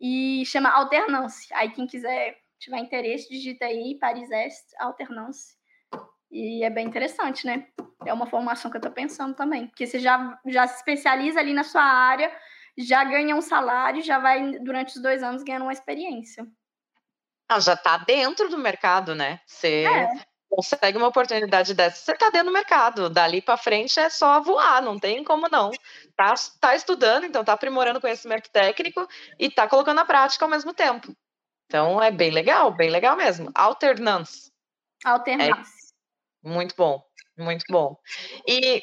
e chama Alternance. Aí quem quiser, tiver interesse, digita aí Paris Est, Alternance. E é bem interessante, né? É uma formação que eu estou pensando também, porque você já, já se especializa ali na sua área, já ganha um salário, já vai, durante os dois anos, ganhando uma experiência. Ah, já está dentro do mercado, né? Você é. Consegue uma oportunidade dessa, você está dentro do mercado. Dali para frente é só voar, não tem como não. Tá, tá estudando, então tá aprimorando conhecimento técnico e tá colocando na prática ao mesmo tempo. Então é bem legal, bem legal mesmo. Alternance. Alternance. É muito bom, muito bom. E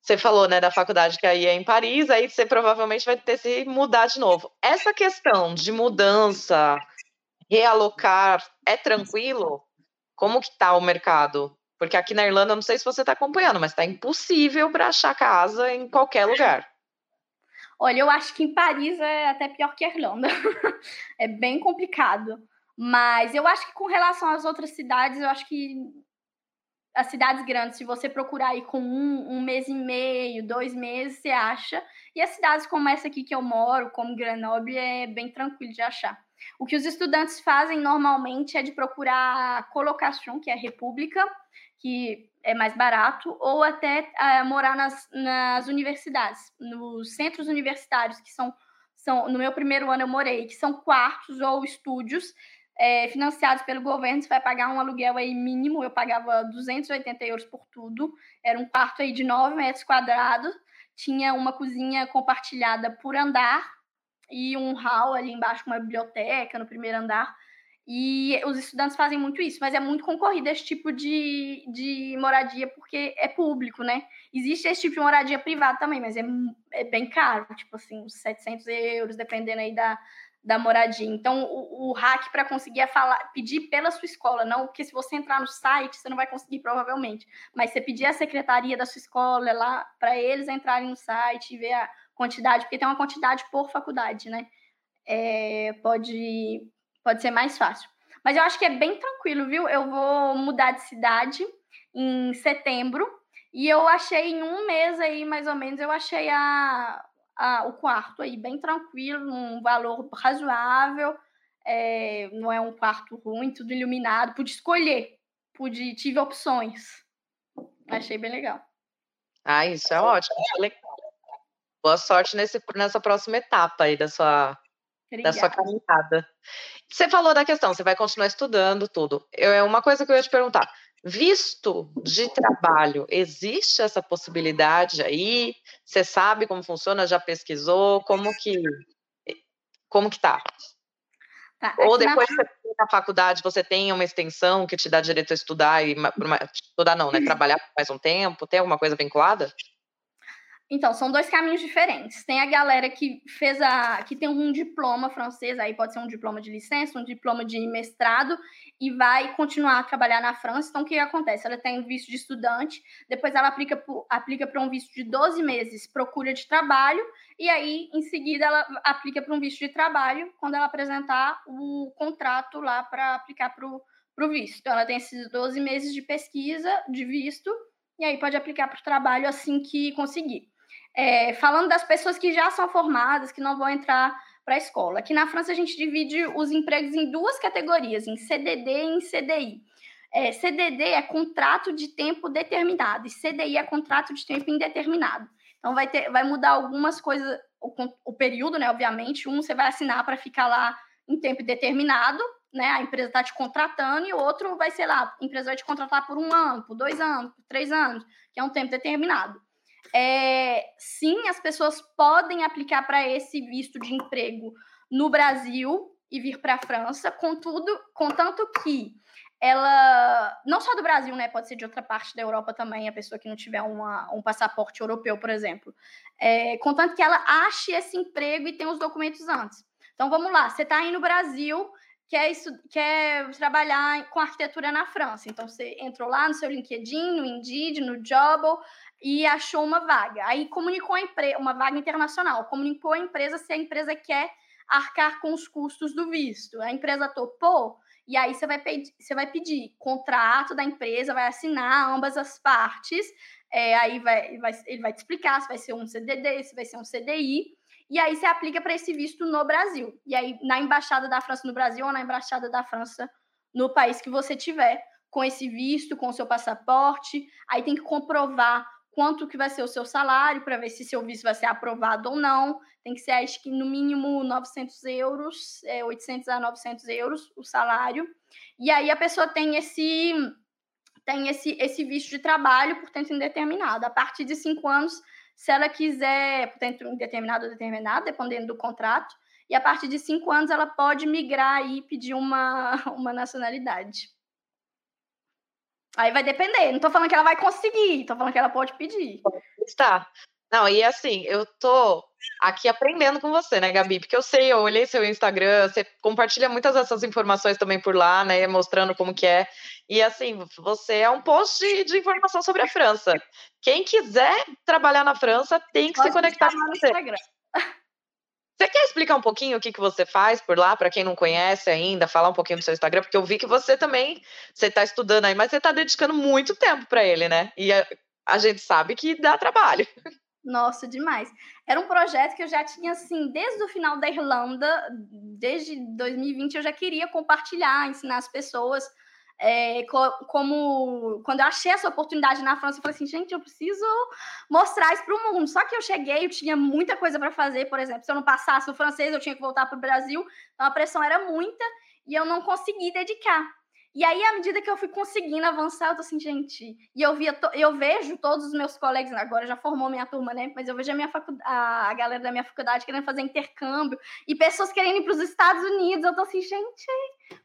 você falou, né, da faculdade que aí é em Paris, aí você provavelmente vai ter que se mudar de novo. Essa questão de mudança, realocar é tranquilo? Como que tá o mercado? Porque aqui na Irlanda, não sei se você está acompanhando, mas está impossível para achar casa em qualquer lugar. Olha, eu acho que em Paris é até pior que a Irlanda. [laughs] é bem complicado. Mas eu acho que com relação às outras cidades, eu acho que as cidades grandes, se você procurar aí com um, um mês e meio, dois meses, você acha. E as cidades como essa aqui que eu moro, como Grenoble, é bem tranquilo de achar. O que os estudantes fazem normalmente é de procurar colocação, que é república, que é mais barato, ou até uh, morar nas, nas universidades, nos centros universitários, que são, são, no meu primeiro ano eu morei, que são quartos ou estúdios é, financiados pelo governo, você vai pagar um aluguel aí mínimo, eu pagava 280 euros por tudo, era um quarto aí de 9 metros quadrados, tinha uma cozinha compartilhada por andar, e um hall ali embaixo com uma biblioteca no primeiro andar. E os estudantes fazem muito isso, mas é muito concorrido esse tipo de, de moradia porque é público, né? Existe esse tipo de moradia privada também, mas é, é bem caro, tipo assim, uns 700 euros, dependendo aí da, da moradia. Então, o, o hack para conseguir é falar, pedir pela sua escola, não porque se você entrar no site, você não vai conseguir provavelmente, mas você pedir a secretaria da sua escola lá para eles entrarem no site e ver a, quantidade, porque tem uma quantidade por faculdade, né? É, pode, pode ser mais fácil. Mas eu acho que é bem tranquilo, viu? Eu vou mudar de cidade em setembro e eu achei em um mês aí, mais ou menos, eu achei a, a o quarto aí bem tranquilo, um valor razoável. É, não é um quarto ruim, tudo iluminado. Pude escolher, pude, tive opções. Achei bem legal. Ah, isso é ótimo. Boa sorte nesse, nessa próxima etapa aí da sua, da sua caminhada. Você falou da questão, você vai continuar estudando tudo. Eu, é uma coisa que eu ia te perguntar. Visto de trabalho, existe essa possibilidade aí? Você sabe como funciona? Já pesquisou? Como que como que tá? tá Ou depois na... você na faculdade você tem uma extensão que te dá direito a estudar e estudar não, né? Trabalhar por mais um tempo? Tem alguma coisa vinculada? Então, são dois caminhos diferentes. Tem a galera que fez a. que tem um diploma francês, aí pode ser um diploma de licença, um diploma de mestrado, e vai continuar a trabalhar na França. Então, o que acontece? Ela tem um visto de estudante, depois ela aplica aplica para um visto de 12 meses, procura de trabalho, e aí, em seguida, ela aplica para um visto de trabalho quando ela apresentar o contrato lá para aplicar para o visto. Então, ela tem esses 12 meses de pesquisa, de visto, e aí pode aplicar para o trabalho assim que conseguir. É, falando das pessoas que já são formadas, que não vão entrar para a escola. Aqui na França, a gente divide os empregos em duas categorias, em CDD e em CDI. É, CDD é contrato de tempo determinado e CDI é contrato de tempo indeterminado. Então, vai, ter, vai mudar algumas coisas, o, o período, né? Obviamente, um você vai assinar para ficar lá em tempo determinado, né? A empresa está te contratando, e o outro vai ser lá, a empresa vai te contratar por um ano, por dois anos, por três anos, que é um tempo determinado é, sim, as pessoas podem aplicar para esse visto de emprego no Brasil e vir para a França, contudo, contanto que ela, não só do Brasil, né, pode ser de outra parte da Europa também, a pessoa que não tiver uma, um passaporte europeu, por exemplo, é, contanto que ela ache esse emprego e tenha os documentos antes. Então, vamos lá, você está aí no Brasil, quer, isso, quer trabalhar com arquitetura na França. Então, você entrou lá no seu LinkedIn, no Indeed, no Jobble, e achou uma vaga. Aí comunicou a empresa, uma vaga internacional, comunicou a empresa se a empresa quer arcar com os custos do visto. A empresa topou, e aí você vai pedir, você vai pedir contrato da empresa, vai assinar ambas as partes, é, aí vai, vai, ele vai te explicar se vai ser um CDD, se vai ser um CDI, e aí você aplica para esse visto no Brasil. E aí, na embaixada da França no Brasil ou na embaixada da França no país que você tiver, com esse visto, com o seu passaporte, aí tem que comprovar quanto que vai ser o seu salário para ver se seu visto vai ser aprovado ou não. Tem que ser, acho que no mínimo 900 euros, é, 800 a 900 euros o salário. E aí a pessoa tem esse tem esse, esse visto de trabalho por tempo indeterminado. A partir de cinco anos, se ela quiser, por tempo indeterminado ou determinado, dependendo do contrato, e a partir de cinco anos ela pode migrar e pedir uma, [laughs] uma nacionalidade. Aí vai depender. Não tô falando que ela vai conseguir, tô falando que ela pode pedir. Está. Não, e assim, eu tô aqui aprendendo com você, né, Gabi? Porque eu sei, eu olhei seu Instagram, você compartilha muitas dessas informações também por lá, né, mostrando como que é. E assim, você é um post de, de informação sobre a França. Quem quiser trabalhar na França tem que Pode se conectar com você. Instagram. Você quer explicar um pouquinho o que, que você faz por lá, para quem não conhece ainda, falar um pouquinho do seu Instagram? Porque eu vi que você também, você está estudando aí, mas você está dedicando muito tempo para ele, né? E a, a, gente sabe que dá trabalho. Nossa, demais. Era um projeto que eu já tinha, assim, desde o final da Irlanda, desde 2020, eu já queria compartilhar, ensinar as pessoas é, como quando eu achei essa oportunidade na França, eu falei assim, gente, eu preciso mostrar isso para o mundo. Só que eu cheguei, eu tinha muita coisa para fazer, por exemplo, se eu não passasse no francês, eu tinha que voltar para o Brasil, então a pressão era muita e eu não consegui dedicar. E aí, à medida que eu fui conseguindo avançar, eu tô assim, gente. E eu via, eu vejo todos os meus colegas, agora já formou minha turma, né? Mas eu vejo a minha a galera da minha faculdade querendo fazer intercâmbio e pessoas querendo ir para os Estados Unidos. Eu tô assim, gente,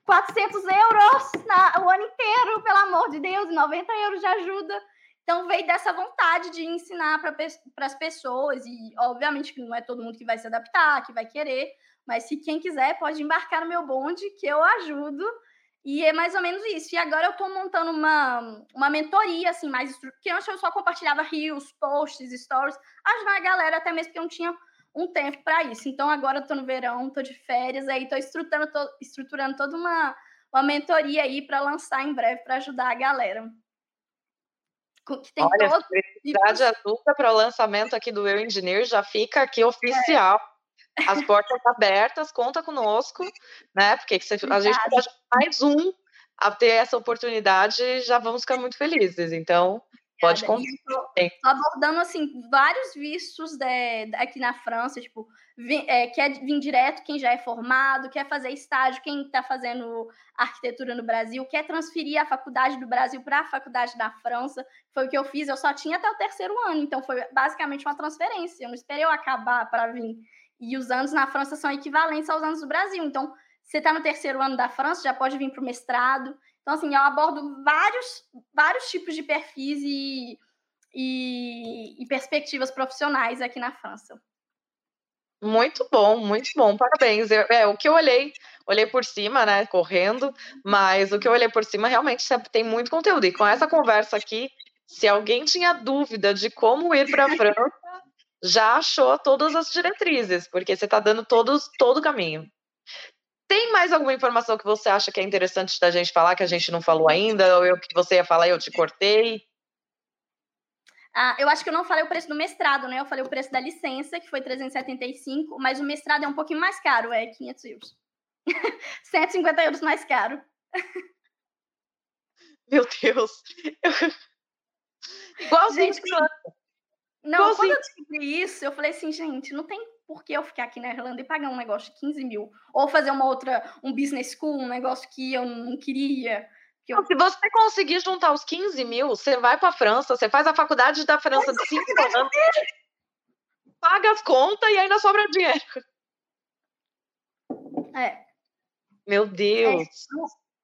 400 euros na, o ano inteiro, pelo amor de Deus, 90 euros de ajuda. Então veio dessa vontade de ensinar para as pessoas, e obviamente que não é todo mundo que vai se adaptar, que vai querer, mas se quem quiser pode embarcar no meu bonde, que eu ajudo e é mais ou menos isso. E agora eu estou montando uma, uma mentoria, assim, mais porque antes eu só compartilhava rios, posts, stories, ajudar a galera, até mesmo que eu não tinha um tempo para isso. Então agora eu estou no verão, estou de férias, aí estou estruturando, tô, estruturando toda uma, uma mentoria aí para lançar em breve para ajudar a galera. Que tem Olha, todo... de ajuda para o lançamento aqui do Eu Engineer já fica aqui oficial. É as portas abertas, conta conosco, né? Porque você, a gente pode mais um a ter essa oportunidade, já vamos ficar muito felizes. Então, Pode contar. Estou abordando, assim, vários vistos de, aqui na França, tipo, vi, é, quer vir direto quem já é formado, quer fazer estágio, quem está fazendo arquitetura no Brasil, quer transferir a faculdade do Brasil para a faculdade da França. Foi o que eu fiz, eu só tinha até o terceiro ano, então foi basicamente uma transferência. Eu não esperei eu acabar para vir. E os anos na França são equivalentes aos anos do Brasil. Então, você está no terceiro ano da França, já pode vir para o mestrado. Então, assim, eu abordo vários, vários tipos de perfis e, e, e perspectivas profissionais aqui na França. Muito bom, muito bom, parabéns. Eu, é, o que eu olhei, olhei por cima, né, correndo, mas o que eu olhei por cima realmente tem muito conteúdo. E com essa conversa aqui, se alguém tinha dúvida de como ir para a França, já achou todas as diretrizes, porque você está dando todos, todo o caminho. Tem mais alguma informação que você acha que é interessante da gente falar, que a gente não falou ainda, ou eu que você ia falar e eu te cortei? Ah, eu acho que eu não falei o preço do mestrado, né? Eu falei o preço da licença, que foi 375, mas o mestrado é um pouquinho mais caro, é 500 euros. [laughs] 150 euros mais caro. Meu Deus. [laughs] Igualzinho. Gente, não, Igualzinho. quando eu descobri isso, eu falei assim, gente, não tem por que eu ficar aqui na Irlanda e pagar um negócio de 15 mil? Ou fazer uma outra, um business school, um negócio que eu não queria. Que eu... Se você conseguir juntar os 15 mil, você vai para a França, você faz a faculdade da França de 5 anos, paga as contas e ainda sobra dinheiro. É. Meu Deus.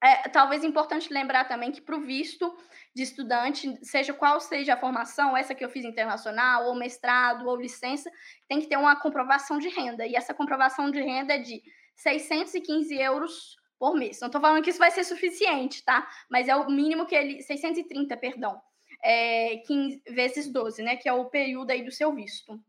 É, é, talvez importante lembrar também que para o visto de estudante, seja qual seja a formação, essa que eu fiz internacional, ou mestrado, ou licença, tem que ter uma comprovação de renda. E essa comprovação de renda é de 615 euros por mês. Não estou falando que isso vai ser suficiente, tá? Mas é o mínimo que ele. 630, perdão. É 15 vezes 12, né? Que é o período aí do seu visto.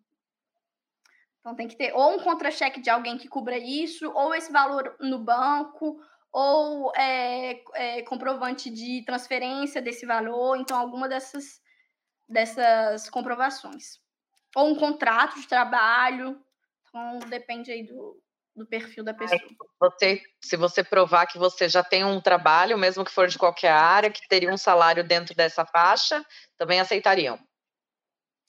Então tem que ter ou um contra-cheque de alguém que cubra isso, ou esse valor no banco, ou é, é, comprovante de transferência desse valor, então alguma dessas, dessas comprovações. Ou um contrato de trabalho, então depende aí do, do perfil da pessoa. Você, se você provar que você já tem um trabalho, mesmo que for de qualquer área, que teria um salário dentro dessa faixa, também aceitariam.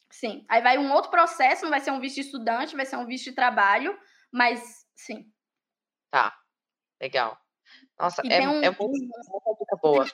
Sim. Aí vai um outro processo, não vai ser um visto de estudante, vai ser um visto de trabalho, mas sim. Tá, legal. Nossa, é, um, é muito, muita boa.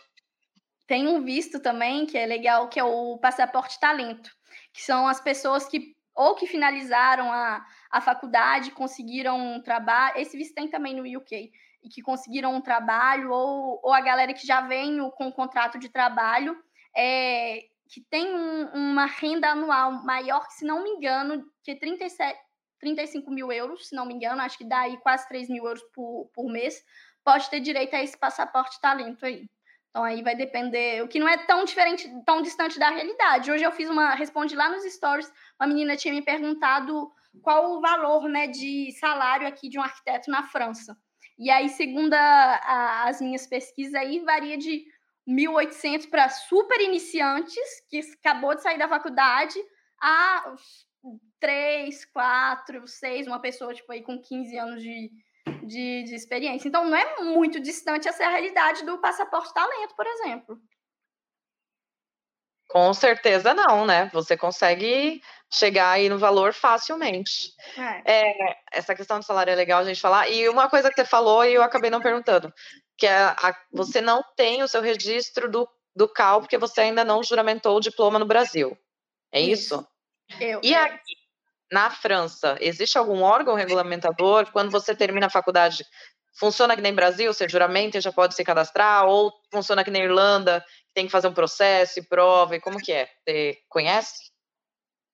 Tem um visto também que é legal, que é o passaporte talento, que são as pessoas que ou que finalizaram a, a faculdade, conseguiram um trabalho. Esse visto tem também no UK, e que conseguiram um trabalho, ou, ou a galera que já vem com um contrato de trabalho, é, que tem um, uma renda anual maior, que, se não me engano, que é 37, 35 mil euros, se não me engano, acho que dá aí quase 3 mil euros por, por mês, pode ter direito a esse passaporte talento aí. Então aí vai depender, o que não é tão diferente, tão distante da realidade. Hoje eu fiz uma, respondi lá nos stories, uma menina tinha me perguntado qual o valor, né, de salário aqui de um arquiteto na França. E aí, segundo a, a, as minhas pesquisas aí, varia de 1.800 para super iniciantes, que acabou de sair da faculdade, a 3, 4, 6, uma pessoa tipo aí com 15 anos de, de, de experiência. Então, não é muito distante essa realidade do passaporte talento, por exemplo. Com certeza não, né? Você consegue chegar aí no valor facilmente. É. É, essa questão do salário é legal a gente falar. E uma coisa que você falou e eu acabei não perguntando, que é a, você não tem o seu registro do, do CAL porque você ainda não juramentou o diploma no Brasil. É isso? isso? Eu, e aqui, na França, existe algum órgão regulamentador? Quando você termina a faculdade, funciona que nem Brasil, você juramenta e já pode se cadastrar? Ou funciona que nem Irlanda, tem que fazer um processo e prova? E como que é? Você conhece?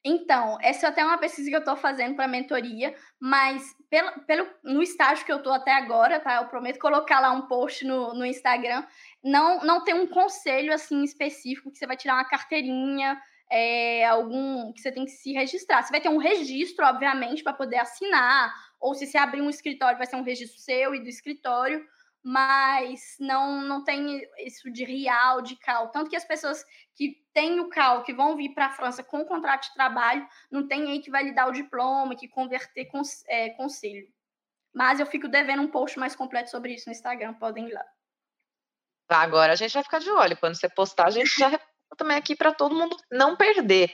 Então, essa é até uma pesquisa que eu estou fazendo para mentoria, mas pelo, pelo, no estágio que eu estou até agora, tá? Eu prometo colocar lá um post no, no Instagram. Não, não tem um conselho assim específico que você vai tirar uma carteirinha é, algum que você tem que se registrar. Você vai ter um registro, obviamente, para poder assinar, ou se você abrir um escritório, vai ser um registro seu e do escritório, mas não, não tem isso de real, de cal. Tanto que as pessoas que têm o cal, que vão vir para a França com contrato de trabalho, não tem aí que vai lhe dar o diploma, que converter com, é, conselho. Mas eu fico devendo um post mais completo sobre isso no Instagram, podem ir lá. Agora a gente vai ficar de olho. Quando você postar, a gente já também aqui para todo mundo não perder.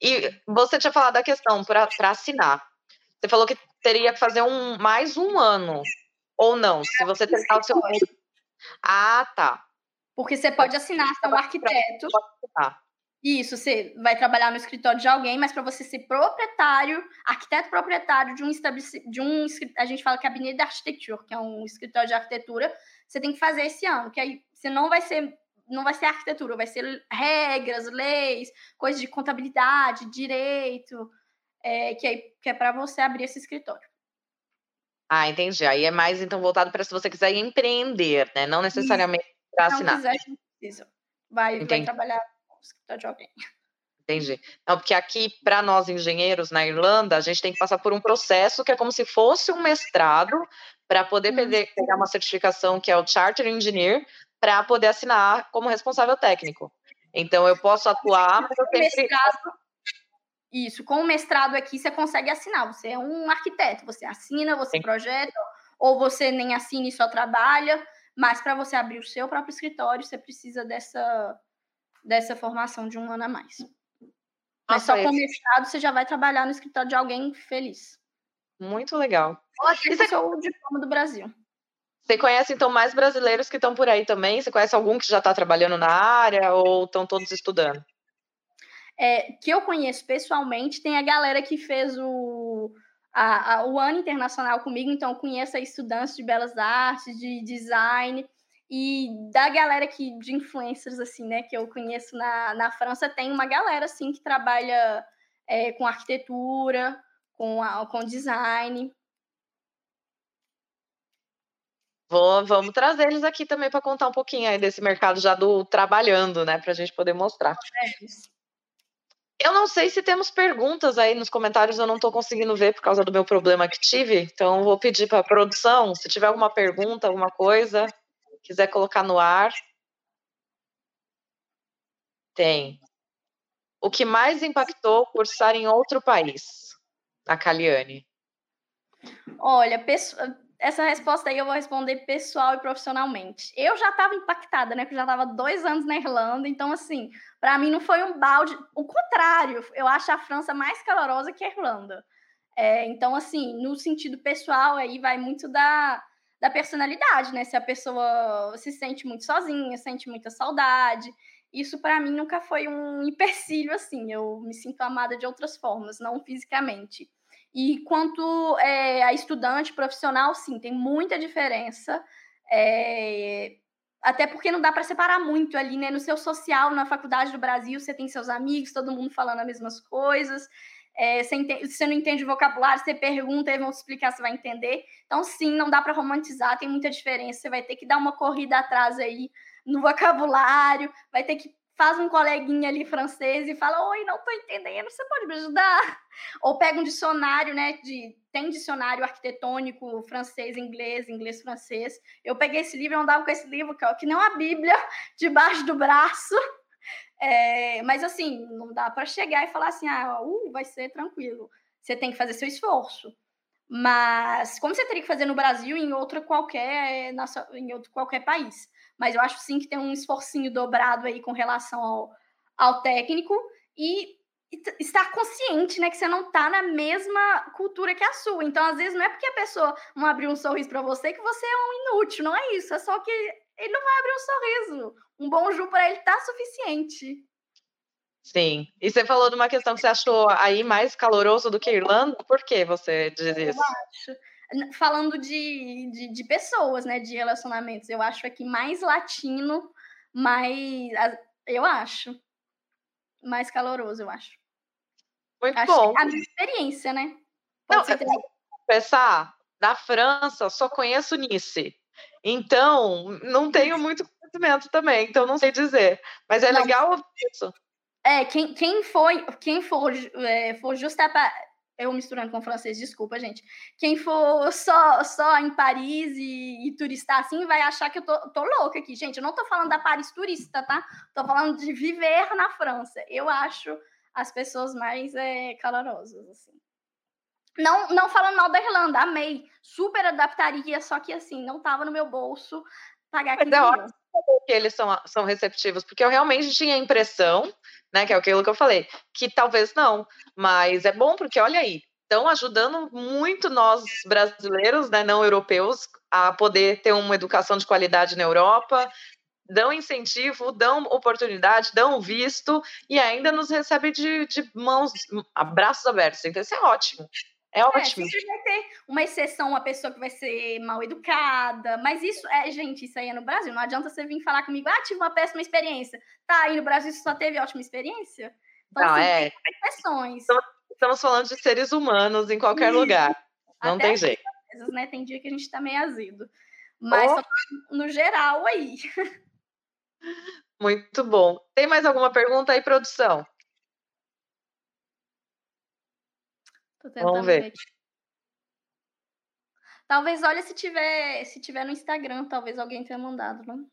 E você tinha falado da questão para assinar. Você falou que teria que fazer um mais um ano. Ou não, se você tentar o seu. Ah, tá. Porque você pode assinar, você é um arquiteto. Isso, você vai trabalhar no escritório de alguém, mas para você ser proprietário, arquiteto proprietário de um de um a gente fala gabinete de arquitetura, que é um escritório de arquitetura, você tem que fazer esse ano, que aí você não vai ser não vai ser arquitetura, vai ser regras, leis, coisas de contabilidade, direito, é, que, é, que é para você abrir esse escritório. Ah, entendi. Aí é mais então voltado para se você quiser empreender, né? Não necessariamente para assinar. Quiser, não precisa. Vai, vai trabalhar no escritório de alguém. Entendi. Não, porque aqui, para nós engenheiros na Irlanda, a gente tem que passar por um processo que é como se fosse um mestrado para poder hum. pegar uma certificação que é o Charter Engineer, para poder assinar como responsável técnico. Então, eu posso atuar, mas eu sempre... Isso, com o mestrado aqui, você consegue assinar. Você é um arquiteto, você assina, você Sim. projeta, ou você nem assina e só trabalha, mas para você abrir o seu próprio escritório, você precisa dessa, dessa formação de um ano a mais. Mas só com o mestrado, você já vai trabalhar no escritório de alguém feliz. Muito legal. Ou você... é o diploma do Brasil. Você conhece, então, mais brasileiros que estão por aí também? Você conhece algum que já está trabalhando na área ou estão todos estudando? É, que eu conheço pessoalmente, tem a galera que fez o, a, a, o ano internacional comigo, então conheço estudantes de belas artes, de design, e da galera que, de influencers, assim, né, que eu conheço na, na França, tem uma galera, assim, que trabalha é, com arquitetura, com, a, com design. Vou, vamos trazer eles aqui também para contar um pouquinho aí desse mercado já do trabalhando, né, para a gente poder mostrar. Eu não sei se temos perguntas aí nos comentários, eu não estou conseguindo ver por causa do meu problema que tive, então vou pedir para a produção, se tiver alguma pergunta, alguma coisa, quiser colocar no ar. Tem. O que mais impactou cursar em outro país? A Caliane. Olha, essa resposta aí eu vou responder pessoal e profissionalmente. Eu já estava impactada, né? Porque eu já estava dois anos na Irlanda, então, assim, para mim não foi um balde. O contrário, eu acho a França mais calorosa que a Irlanda. É, então, assim, no sentido pessoal, aí vai muito da, da personalidade, né? Se a pessoa se sente muito sozinha, sente muita saudade. Isso, para mim, nunca foi um empecilho, assim. Eu me sinto amada de outras formas, não fisicamente. E quanto é, a estudante profissional, sim, tem muita diferença. É, até porque não dá para separar muito ali, né? No seu social, na faculdade do Brasil, você tem seus amigos, todo mundo falando as mesmas coisas. É, você, entende, você não entende o vocabulário, você pergunta, eles vão explicar, você vai entender. Então, sim, não dá para romantizar, tem muita diferença. Você vai ter que dar uma corrida atrás aí no vocabulário, vai ter que faz um coleguinha ali francês e fala: Oi, não estou entendendo, você pode me ajudar? [laughs] Ou pega um dicionário, né? De, tem dicionário arquitetônico francês, inglês, inglês, francês. Eu peguei esse livro, eu andava com esse livro, que, é, que não a Bíblia, [laughs] debaixo do braço. [laughs] É, mas assim, não dá para chegar e falar assim: ah, uh, vai ser tranquilo. Você tem que fazer seu esforço. Mas como você teria que fazer no Brasil em outro qualquer, em outro qualquer país mas eu acho sim que tem um esforcinho dobrado aí com relação ao, ao técnico e, e estar consciente, né, que você não está na mesma cultura que a sua. Então, às vezes, não é porque a pessoa não abriu um sorriso para você que você é um inútil, não é isso. É só que ele não vai abrir um sorriso. Um bom ju para ele tá suficiente. Sim. E você falou de uma questão que você achou aí mais caloroso do que a Irlanda. Por que você diz isso? Eu acho falando de, de, de, pessoas, né? De relacionamentos. Eu acho aqui mais latino, mais. Eu acho. Mais caloroso, eu acho. Muito acho bom. A minha experiência, né? Pode Não, ser pensar, da França, só conheço Nice. Então, não tenho muito conhecimento também, então não sei dizer. Mas é não, legal isso. É, quem, quem foi, quem for, é, for justa eu misturando com francês, desculpa, gente. Quem for só, só em Paris e, e turistar assim vai achar que eu tô, tô louca aqui. Gente, eu não tô falando da Paris turista, tá? Tô falando de viver na França. Eu acho as pessoas mais é, calorosas, assim. Não, não falando mal da Irlanda, amei. Super adaptaria, só que assim, não tava no meu bolso pagar aqui. Mas é ótimo que eles são, são receptivos, porque eu realmente tinha a impressão, né, que é aquilo que eu falei, que talvez não, mas é bom porque olha aí, estão ajudando muito nós brasileiros, né, não europeus, a poder ter uma educação de qualidade na Europa, dão incentivo, dão oportunidade, dão visto e ainda nos recebem de, de mãos, abraços abertos. Então, isso é ótimo. É, é ótimo. É, vai ter uma exceção, uma pessoa que vai ser mal educada, mas isso é, gente, isso aí é no Brasil. Não adianta você vir falar comigo, ah, tive uma péssima experiência. Tá, aí no Brasil você só teve ótima experiência? Então, não, assim, é. exceções. Estamos falando de seres humanos em qualquer lugar. Não Até tem jeito. Vezes, né? Tem dia que a gente tá meio azido. Mas oh. no geral aí. [laughs] Muito bom. Tem mais alguma pergunta aí, produção? Tô tentando Vamos ver. ver. Talvez, olha, se tiver, se tiver no Instagram, talvez alguém tenha mandado, não?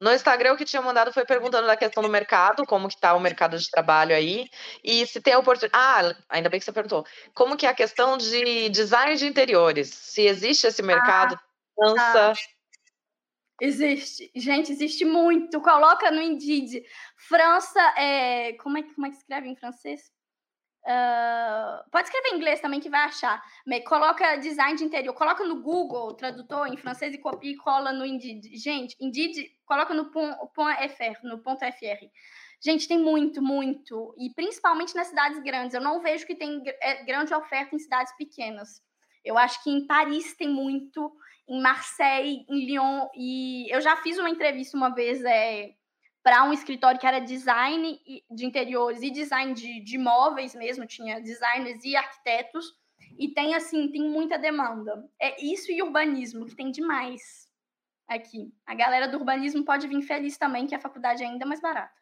No Instagram, o que tinha mandado foi perguntando da questão do mercado, como que está o mercado de trabalho aí, e se tem a oportunidade... Ah, ainda bem que você perguntou. Como que é a questão de design de interiores? Se existe esse mercado, ah, França... Tá. Existe. Gente, existe muito. Coloca no Indeed. França é... Como é, como é que escreve em francês? Uh, pode escrever em inglês também que vai achar. Coloca design de interior, coloca no Google tradutor em francês e copia e cola no Indeed. Gente, Indeed, coloca no .fr, no ponto .fr. Gente, tem muito, muito. E principalmente nas cidades grandes. Eu não vejo que tem é, grande oferta em cidades pequenas. Eu acho que em Paris tem muito, em Marseille, em Lyon. E eu já fiz uma entrevista uma vez é, para um escritório que era design de interiores e design de, de imóveis mesmo, tinha designers e arquitetos, e tem assim, tem muita demanda. É isso e urbanismo, que tem demais aqui. A galera do urbanismo pode vir feliz também, que a faculdade é ainda mais barata.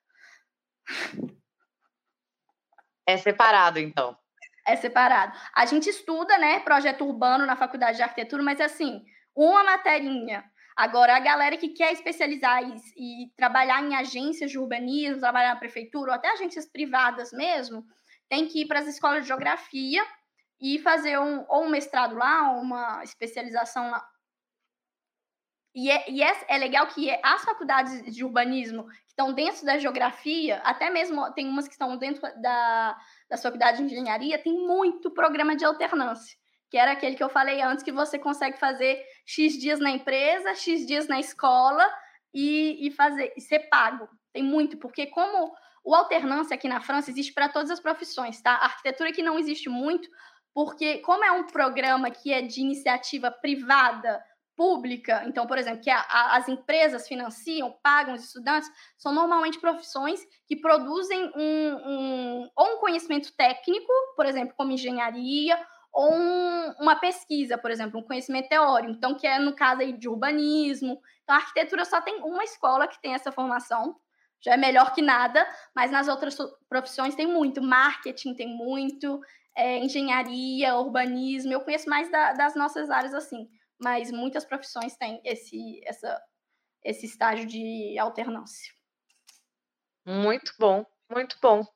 É separado, então. É separado. A gente estuda, né, projeto urbano na faculdade de arquitetura, mas assim, uma materinha Agora, a galera que quer especializar e, e trabalhar em agências de urbanismo, trabalhar na prefeitura, ou até agências privadas mesmo, tem que ir para as escolas de geografia e fazer um, ou um mestrado lá, ou uma especialização lá. E, é, e é, é legal que as faculdades de urbanismo que estão dentro da geografia, até mesmo tem umas que estão dentro da, da faculdade de engenharia, tem muito programa de alternância que era aquele que eu falei antes, que você consegue fazer X dias na empresa, X dias na escola e, e fazer e ser pago. Tem muito, porque como o alternância aqui na França existe para todas as profissões, tá? A arquitetura que não existe muito, porque como é um programa que é de iniciativa privada, pública, então, por exemplo, que a, a, as empresas financiam, pagam os estudantes, são normalmente profissões que produzem um, um, ou um conhecimento técnico, por exemplo, como engenharia, ou um, uma pesquisa, por exemplo, um conhecimento teórico, então que é no caso aí de urbanismo. Então a arquitetura só tem uma escola que tem essa formação, já é melhor que nada, mas nas outras profissões tem muito, marketing tem muito, é, engenharia, urbanismo, eu conheço mais da, das nossas áreas assim, mas muitas profissões têm esse, essa, esse estágio de alternância. Muito bom, muito bom.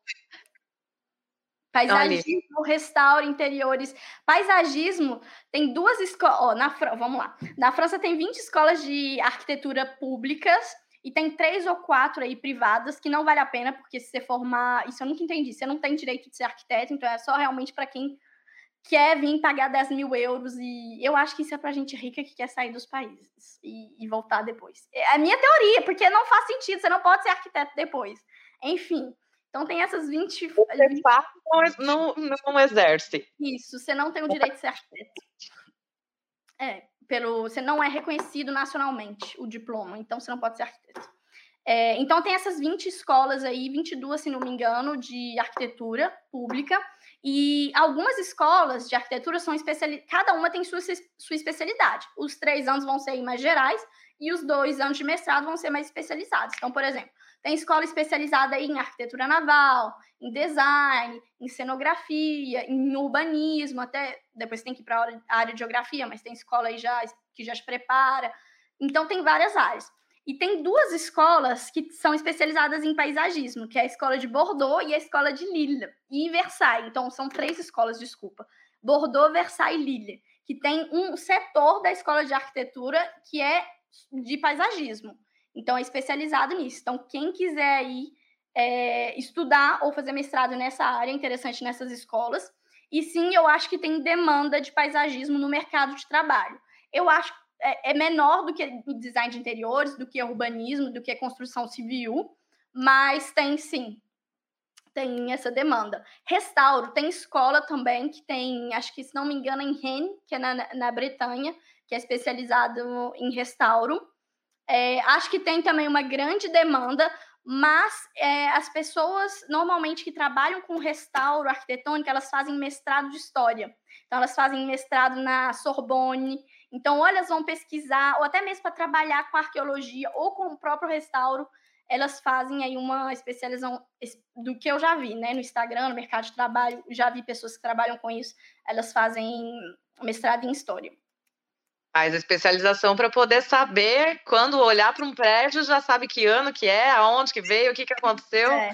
Paisagismo, restauro interiores. Paisagismo tem duas escolas. na Vamos lá. Na França tem 20 escolas de arquitetura públicas e tem três ou quatro aí privadas que não vale a pena, porque se você formar. Isso eu nunca entendi. Você não tem direito de ser arquiteto, então é só realmente para quem quer vir pagar 10 mil euros. E eu acho que isso é para gente rica que quer sair dos países e, e voltar depois. É a minha teoria, porque não faz sentido. Você não pode ser arquiteto depois. Enfim. Então tem essas 20. Você 20... não, não, não exerce. Isso, você não tem o direito de ser arquiteto. É, pelo, você não é reconhecido nacionalmente o diploma, então você não pode ser arquiteto. É, então tem essas 20 escolas aí, 22, se não me engano, de arquitetura pública. E algumas escolas de arquitetura são especializadas, cada uma tem sua, sua especialidade. Os três anos vão ser mais gerais e os dois anos de mestrado vão ser mais especializados. Então, por exemplo, tem escola especializada em arquitetura naval, em design, em cenografia, em urbanismo, até depois tem que ir para a área de geografia, mas tem escola aí já que já te prepara. Então tem várias áreas. E tem duas escolas que são especializadas em paisagismo, que é a escola de Bordeaux e a escola de Lille, e Versailles. Então são três escolas, desculpa. Bordeaux, Versailles e Lille. que tem um setor da escola de arquitetura que é de paisagismo. Então, é especializado nisso. Então, quem quiser aí é, estudar ou fazer mestrado nessa área, é interessante nessas escolas. E sim, eu acho que tem demanda de paisagismo no mercado de trabalho. Eu acho é, é menor do que design de interiores, do que urbanismo, do que construção civil, mas tem sim, tem essa demanda. Restauro, tem escola também que tem, acho que se não me engano, em Rennes, que é na, na Bretanha, que é especializado em restauro. É, acho que tem também uma grande demanda, mas é, as pessoas normalmente que trabalham com restauro arquitetônico, elas fazem mestrado de história. Então, elas fazem mestrado na Sorbonne. Então, ou elas vão pesquisar, ou até mesmo para trabalhar com arqueologia ou com o próprio restauro, elas fazem aí uma especialização do que eu já vi, né? No Instagram, no mercado de trabalho, já vi pessoas que trabalham com isso, elas fazem mestrado em história. Faz especialização para poder saber, quando olhar para um prédio, já sabe que ano que é, aonde que veio, o que, que aconteceu. É.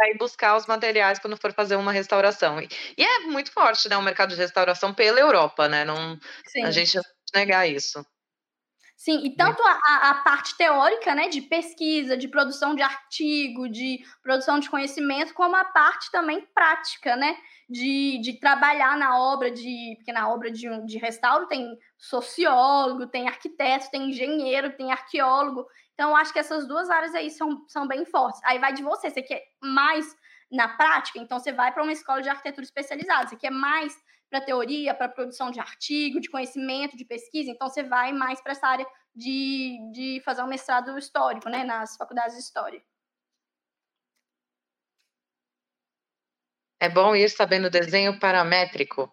Aí buscar os materiais quando for fazer uma restauração. E é muito forte, né? O mercado de restauração pela Europa, né? Não, Sim. a gente não negar isso. Sim, e tanto a, a, parte teórica, né, de pesquisa, de produção de artigo, de produção de conhecimento, como a parte também prática, né, de, de trabalhar na obra de. Porque na obra de, de restauro tem sociólogo, tem arquiteto, tem engenheiro, tem arqueólogo. Então, acho que essas duas áreas aí são, são bem fortes. Aí vai de você, você quer mais na prática, então você vai para uma escola de arquitetura especializada, você quer mais para teoria, para produção de artigo, de conhecimento, de pesquisa, então você vai mais para essa área de, de fazer um mestrado histórico, né, nas faculdades de história. É bom ir sabendo desenho paramétrico.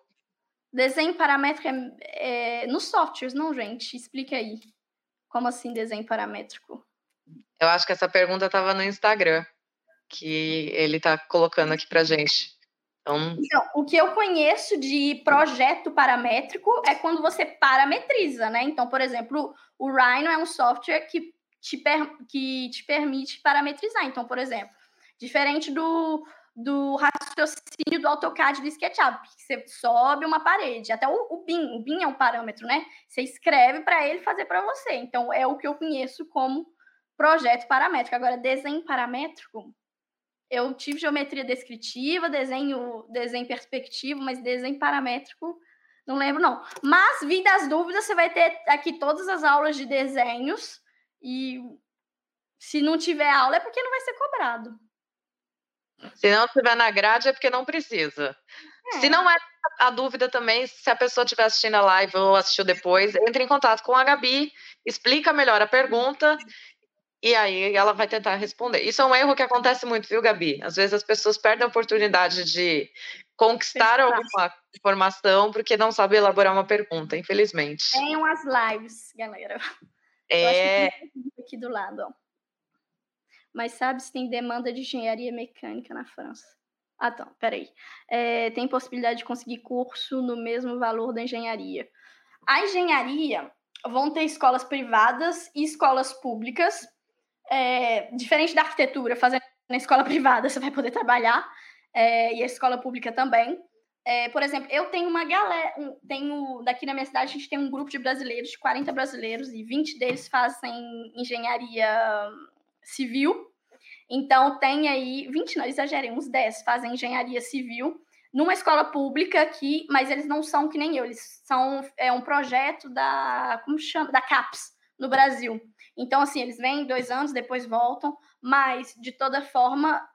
Desenho paramétrico é, é nos softwares, não, gente? Explique aí. Como assim desenho paramétrico? Eu acho que essa pergunta estava no Instagram, que ele está colocando aqui para gente. Então... então... o que eu conheço de projeto paramétrico é quando você parametriza, né? Então, por exemplo, o Rhino é um software que te, per... que te permite parametrizar. Então, por exemplo, diferente do, do raciocínio do AutoCAD do SketchUp, que você sobe uma parede, até o, o BIM, o BIM é um parâmetro, né? Você escreve para ele fazer para você. Então, é o que eu conheço como projeto paramétrico. Agora, desenho paramétrico, eu tive geometria descritiva, desenho, desenho perspectivo, mas desenho paramétrico, não lembro não. Mas, vi das dúvidas, você vai ter aqui todas as aulas de desenhos e se não tiver aula é porque não vai ser cobrado. Se não tiver na grade é porque não precisa. É. Se não é a dúvida também, se a pessoa estiver assistindo a live ou assistiu depois, entre em contato com a Gabi, explica melhor a pergunta e aí ela vai tentar responder. Isso é um erro que acontece muito, viu, Gabi? Às vezes as pessoas perdem a oportunidade de conquistar alguma informação porque não sabem elaborar uma pergunta, infelizmente. Tem umas lives, galera. É. Aqui do lado, ó. Mas sabe se tem demanda de engenharia mecânica na França? Ah, então, peraí. É, tem possibilidade de conseguir curso no mesmo valor da engenharia. A engenharia vão ter escolas privadas e escolas públicas é, diferente da arquitetura, fazendo na escola [laughs] privada, você vai poder trabalhar, é, e a escola pública também. É, por exemplo, eu tenho uma galera, tenho, daqui na minha cidade, a gente tem um grupo de brasileiros, de 40 brasileiros, e 20 deles fazem engenharia civil. Então, tem aí, 20 não, exagerei, uns 10 fazem engenharia civil numa escola pública aqui, mas eles não são que nem eu, eles são é um projeto da, como chama, da CAPES, no Brasil. Então, assim, eles vêm dois anos, depois voltam, mas, de toda forma,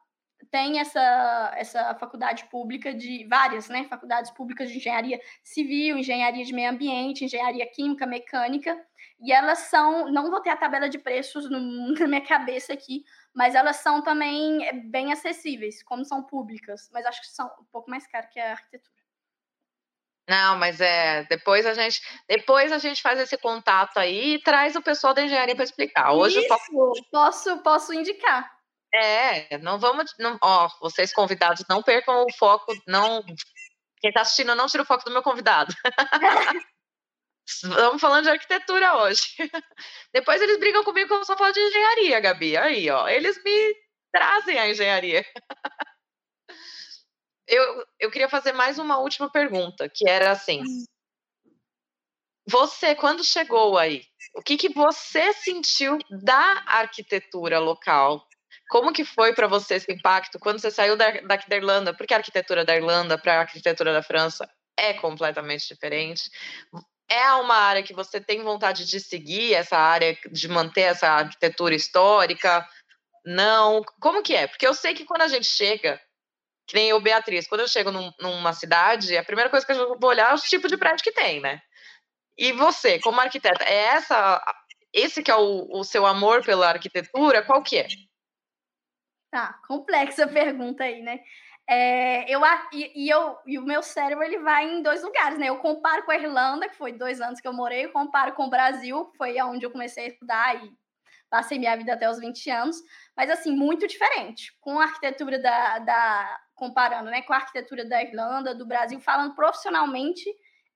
tem essa, essa faculdade pública de várias, né? Faculdades públicas de engenharia civil, engenharia de meio ambiente, engenharia química, mecânica, e elas são, não vou ter a tabela de preços no, [laughs] na minha cabeça aqui, mas elas são também é, bem acessíveis, como são públicas, mas acho que são um pouco mais caras que a arquitetura. Não, mas é, depois a gente, depois a gente faz esse contato aí e traz o pessoal da engenharia para explicar. Hoje Isso, posso... posso posso indicar. É, não vamos, não, ó, vocês convidados não percam o foco, não quem está assistindo não tira o foco do meu convidado. [laughs] Estamos falando de arquitetura hoje. Depois eles brigam comigo que eu só falo de engenharia, Gabi. Aí, ó, eles me trazem a engenharia. Eu, eu queria fazer mais uma última pergunta, que era assim: você, quando chegou aí, o que, que você sentiu da arquitetura local? Como que foi para você esse impacto quando você saiu da, daqui da Irlanda? Porque a arquitetura da Irlanda para a arquitetura da França é completamente diferente. É uma área que você tem vontade de seguir, essa área de manter essa arquitetura histórica? Não? Como que é? Porque eu sei que quando a gente chega, que nem eu, Beatriz, quando eu chego num, numa cidade, a primeira coisa que eu vou olhar é o tipo de prédio que tem, né? E você, como arquiteta, é essa, esse que é o, o seu amor pela arquitetura? Qual que é? Tá, complexa pergunta aí, né? É, eu, e, e, eu, e o meu cérebro ele vai em dois lugares, né? Eu comparo com a Irlanda, que foi dois anos que eu morei, eu comparo com o Brasil, que foi onde eu comecei a estudar e passei minha vida até os 20 anos, mas assim, muito diferente. Com a arquitetura da, da comparando, né, com a arquitetura da Irlanda, do Brasil, falando profissionalmente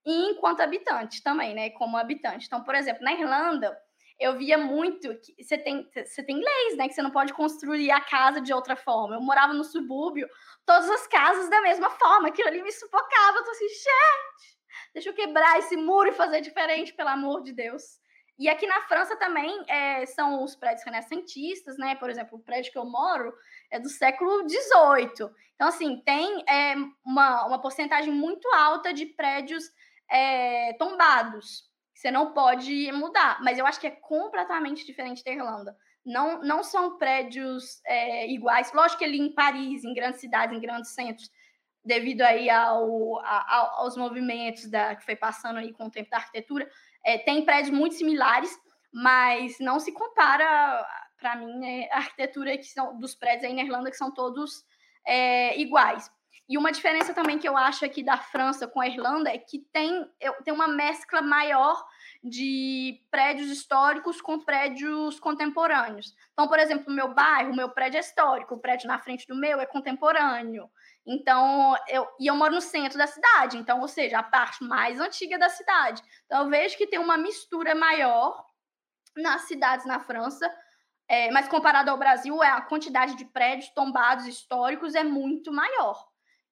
e enquanto habitante também, né, como habitante. Então, por exemplo, na Irlanda, eu via muito que você tem, você tem leis, né? Que você não pode construir a casa de outra forma. Eu morava no subúrbio, todas as casas da mesma forma. Aquilo ali me sufocava. Eu tô assim, gente, deixa eu quebrar esse muro e fazer diferente, pelo amor de Deus. E aqui na França também é, são os prédios renascentistas, né? Por exemplo, o prédio que eu moro é do século XVIII. Então, assim, tem é, uma, uma porcentagem muito alta de prédios é, tombados. Você não pode mudar. Mas eu acho que é completamente diferente da Irlanda. Não, não são prédios é, iguais. Lógico que ali em Paris, em grandes cidades, em grandes centros, devido aí ao, a, aos movimentos da, que foi passando aí com o tempo da arquitetura, é, tem prédios muito similares, mas não se compara, para mim, né, a arquitetura que são, dos prédios aí na Irlanda, que são todos é, iguais. E uma diferença também que eu acho aqui da França com a Irlanda é que tem, tem uma mescla maior de prédios históricos com prédios contemporâneos. Então, por exemplo, no meu bairro, o meu prédio é histórico, o prédio na frente do meu é contemporâneo. Então, eu, e eu moro no centro da cidade, então, ou seja, a parte mais antiga da cidade. Então, eu vejo que tem uma mistura maior nas cidades na França, é, mas comparado ao Brasil, a quantidade de prédios tombados históricos é muito maior.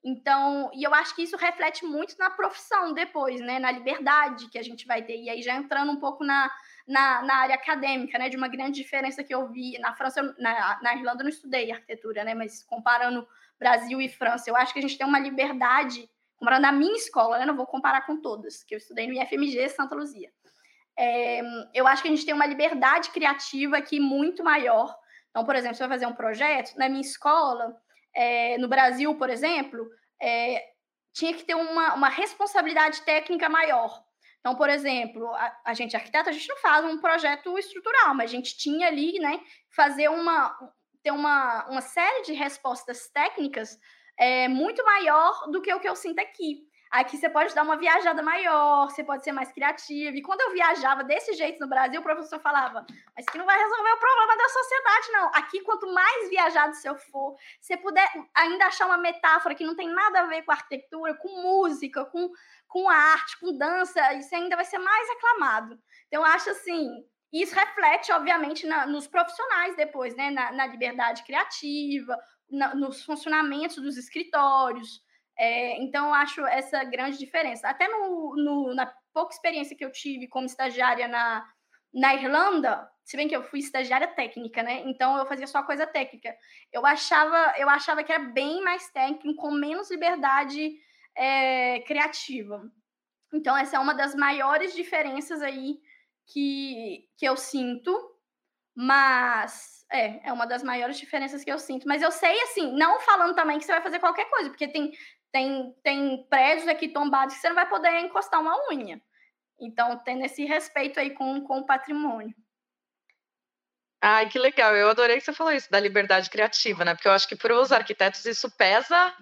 Então, e eu acho que isso reflete muito na profissão depois, né? Na liberdade que a gente vai ter. E aí, já entrando um pouco na, na, na área acadêmica, né? De uma grande diferença que eu vi. Na França, na, na Irlanda, eu não estudei arquitetura, né? Mas comparando Brasil e França, eu acho que a gente tem uma liberdade, comparando a minha escola, né? Não vou comparar com todas, que eu estudei no IFMG Santa Luzia. É, eu acho que a gente tem uma liberdade criativa aqui muito maior. Então, por exemplo, se eu fazer um projeto, na minha escola é, no Brasil, por exemplo, é, tinha que ter uma, uma responsabilidade técnica maior. Então, por exemplo, a, a gente arquiteto, a gente não faz um projeto estrutural, mas a gente tinha ali, né, fazer uma ter uma, uma série de respostas técnicas é, muito maior do que o que eu sinto aqui. Aqui você pode dar uma viajada maior, você pode ser mais criativo. E quando eu viajava desse jeito no Brasil, o professor falava: Mas que não vai resolver o problema da sociedade, não. Aqui, quanto mais viajado você for, você puder ainda achar uma metáfora que não tem nada a ver com arquitetura, com música, com, com arte, com dança, isso ainda vai ser mais aclamado. Então, eu acho assim. Isso reflete, obviamente, na, nos profissionais depois, né? Na, na liberdade criativa, na, nos funcionamentos dos escritórios. É, então, eu acho essa grande diferença. Até no, no, na pouca experiência que eu tive como estagiária na, na Irlanda, se bem que eu fui estagiária técnica, né? Então eu fazia só coisa técnica. Eu achava, eu achava que era bem mais técnico, com menos liberdade é, criativa. Então essa é uma das maiores diferenças aí que, que eu sinto. Mas é, é uma das maiores diferenças que eu sinto. Mas eu sei, assim, não falando também que você vai fazer qualquer coisa, porque tem tem, tem prédios aqui tombados que você não vai poder encostar uma unha. Então, tendo esse respeito aí com, com o patrimônio. Ai, que legal. Eu adorei que você falou isso, da liberdade criativa, né? Porque eu acho que para os arquitetos isso pesa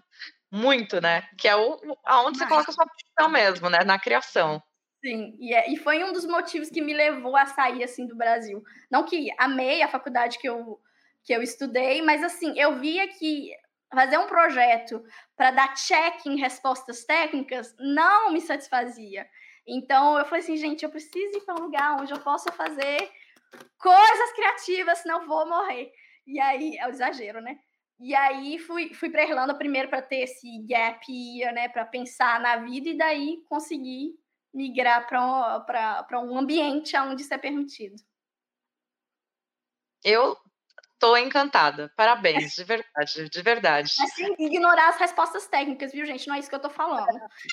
muito, né? Que é o, aonde você coloca a sua profissão mesmo, né? Na criação. Sim, e, é, e foi um dos motivos que me levou a sair, assim, do Brasil. Não que amei a faculdade que eu, que eu estudei, mas, assim, eu via que fazer um projeto para dar check em respostas técnicas não me satisfazia. Então eu falei assim, gente, eu preciso ir para um lugar onde eu possa fazer coisas criativas, senão vou morrer. E aí, é o exagero, né? E aí fui, fui para Irlanda primeiro para ter esse gap year, né, para pensar na vida e daí conseguir migrar para um ambiente onde isso é permitido. Eu Estou encantada. Parabéns, de verdade, de verdade. Assim, ignorar as respostas técnicas, viu, gente? Não é isso que eu estou falando.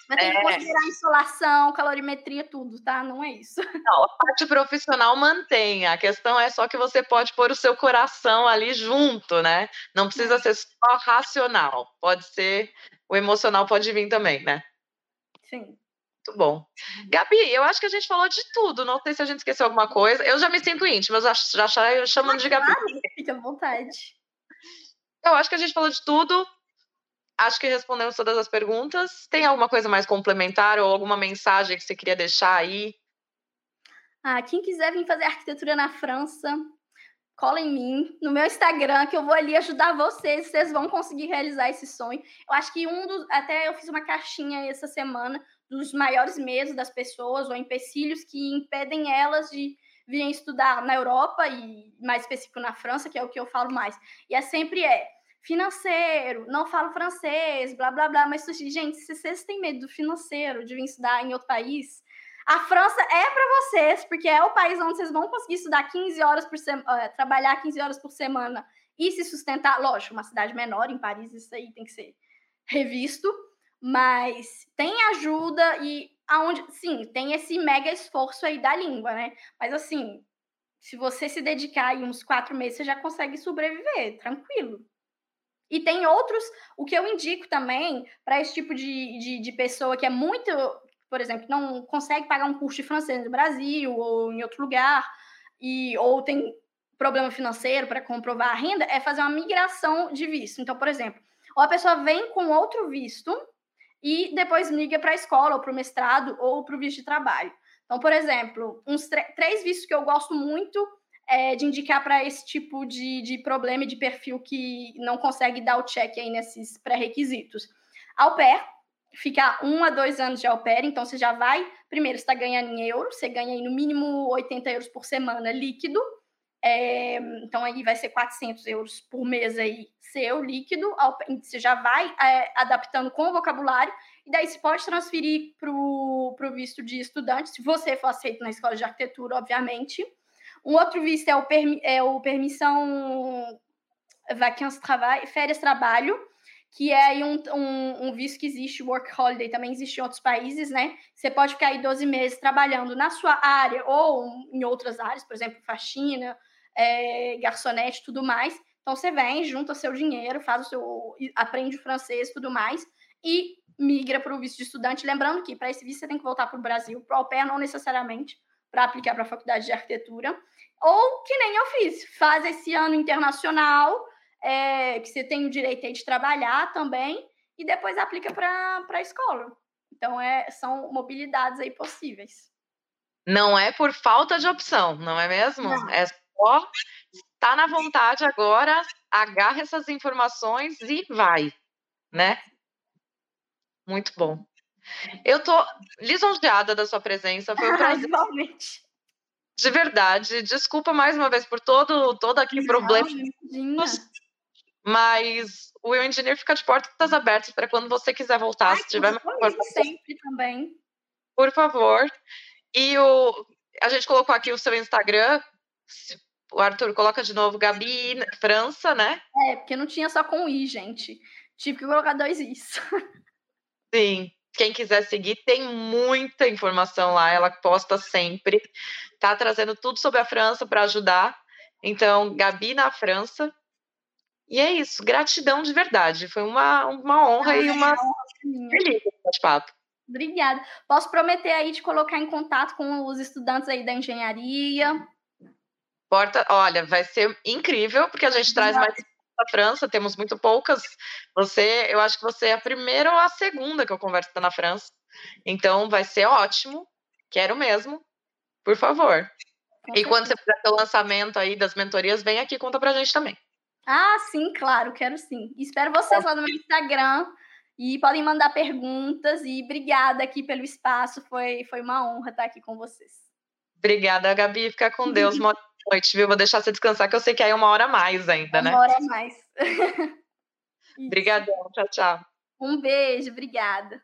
Mas tem que é. considerar insolação, calorimetria, tudo, tá? Não é isso. [laughs] Não, a parte profissional mantém. A questão é só que você pode pôr o seu coração ali junto, né? Não precisa é. ser só racional. Pode ser. O emocional pode vir também, né? Sim. Muito bom. Gabi, eu acho que a gente falou de tudo. Não sei se a gente esqueceu alguma coisa. Eu já me sinto íntima, eu já, já chamando de Gabi. [laughs] Fica à vontade. Eu acho que a gente falou de tudo. Acho que respondemos todas as perguntas. Tem alguma coisa mais complementar ou alguma mensagem que você queria deixar aí? Ah, quem quiser vir fazer arquitetura na França, cola em mim, no meu Instagram, que eu vou ali ajudar vocês, vocês vão conseguir realizar esse sonho. Eu acho que um dos. Até eu fiz uma caixinha essa semana dos maiores medos das pessoas ou empecilhos que impedem elas de virem estudar na Europa e mais específico na França, que é o que eu falo mais. E é sempre é financeiro, não falo francês, blá blá blá, mas gente, se vocês têm medo do financeiro, de vir estudar em outro país, a França é para vocês, porque é o país onde vocês vão conseguir estudar 15 horas por semana, uh, trabalhar 15 horas por semana e se sustentar. Lógico, uma cidade menor, em Paris, isso aí tem que ser revisto mas tem ajuda e aonde, sim, tem esse mega esforço aí da língua, né? Mas assim, se você se dedicar aí uns quatro meses, você já consegue sobreviver, tranquilo. E tem outros, o que eu indico também para esse tipo de, de, de, pessoa que é muito, por exemplo, não consegue pagar um curso de francês no Brasil ou em outro lugar, e ou tem problema financeiro para comprovar a renda, é fazer uma migração de visto. Então, por exemplo, ou a pessoa vem com outro visto, e depois migra para a escola, ou para o mestrado, ou para o visto de trabalho. Então, por exemplo, uns três vistos que eu gosto muito é, de indicar para esse tipo de, de problema e de perfil que não consegue dar o check aí nesses pré-requisitos. Au pair, ficar um a dois anos de au pair, então você já vai, primeiro, você está ganhando em euros, você ganha aí no mínimo 80 euros por semana líquido, é, então aí vai ser 400 euros por mês aí seu líquido, você já vai é, adaptando com o vocabulário, e daí você pode transferir para o visto de estudante, se você for aceito na escola de arquitetura, obviamente. Um outro visto é o, permi, é o permissão vacances travail, férias trabalho, que é aí um, um, um, visto que existe, work holiday, também existe em outros países, né? Você pode ficar aí 12 meses trabalhando na sua área ou em outras áreas, por exemplo, faxina, é, garçonete, tudo mais. Então você vem, junta seu dinheiro, faz o seu, aprende o francês, tudo mais e migra para o visto de estudante. Lembrando que para esse visto você tem que voltar para o Brasil, para o pé não necessariamente para aplicar para a faculdade de arquitetura, ou que nem eu fiz, faz esse ano internacional, é, que você tem o direito aí de trabalhar também, e depois aplica para a escola. Então, é, são mobilidades aí possíveis. Não é por falta de opção, não é mesmo? Não. É ó, tá na vontade agora, agarra essas informações e vai, né? Muito bom. Eu tô lisonjeada da sua presença, foi um [laughs] prazer. De verdade, desculpa mais uma vez por todo, todo aquele problema. Mas o Will Engineer fica de portas abertas para quando você quiser voltar, Ai, se tiver mais sempre também. Por favor. E o, a gente colocou aqui o seu Instagram o Arthur coloca de novo Gabi França, né? É, porque não tinha só com I, gente. Tive que colocar dois Is. [laughs] Sim. Quem quiser seguir, tem muita informação lá, ela posta sempre. Tá trazendo tudo sobre a França para ajudar. Então, Gabi na França. E é isso, gratidão de verdade. Foi uma, uma honra e uma feliz bate-papo. Obrigada. Posso prometer aí de colocar em contato com os estudantes aí da engenharia, Porta, olha, vai ser incrível, porque a gente traz mais da França, temos muito poucas. Você, eu acho que você é a primeira ou a segunda que eu converso na França. Então vai ser ótimo. Quero mesmo. Por favor. E quando você fizer o lançamento aí das mentorias, vem aqui conta pra gente também. Ah, sim, claro, quero sim. Espero vocês lá no meu Instagram e podem mandar perguntas e obrigada aqui pelo espaço, foi foi uma honra estar aqui com vocês. Obrigada, Gabi, fica com Deus. [laughs] noite, viu? Vou deixar você descansar, que eu sei que aí é uma hora a mais ainda, né? Uma hora a mais. [laughs] Obrigadão, tchau, tchau. Um beijo, obrigada.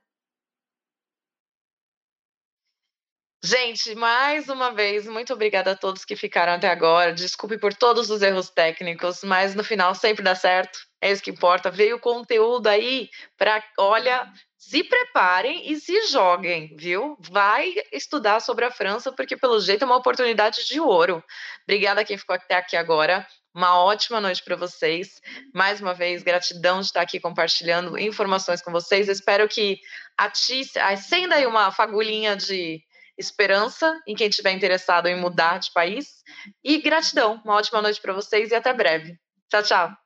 Gente, mais uma vez, muito obrigada a todos que ficaram até agora. Desculpe por todos os erros técnicos, mas no final sempre dá certo. É isso que importa. Veio conteúdo aí para, olha, se preparem e se joguem, viu? Vai estudar sobre a França, porque pelo jeito é uma oportunidade de ouro. Obrigada a quem ficou até aqui agora. Uma ótima noite para vocês. Mais uma vez, gratidão de estar aqui compartilhando informações com vocês. Espero que acenda aí uma fagulhinha de esperança em quem estiver interessado em mudar de país. E gratidão. Uma ótima noite para vocês e até breve. Tchau, tchau.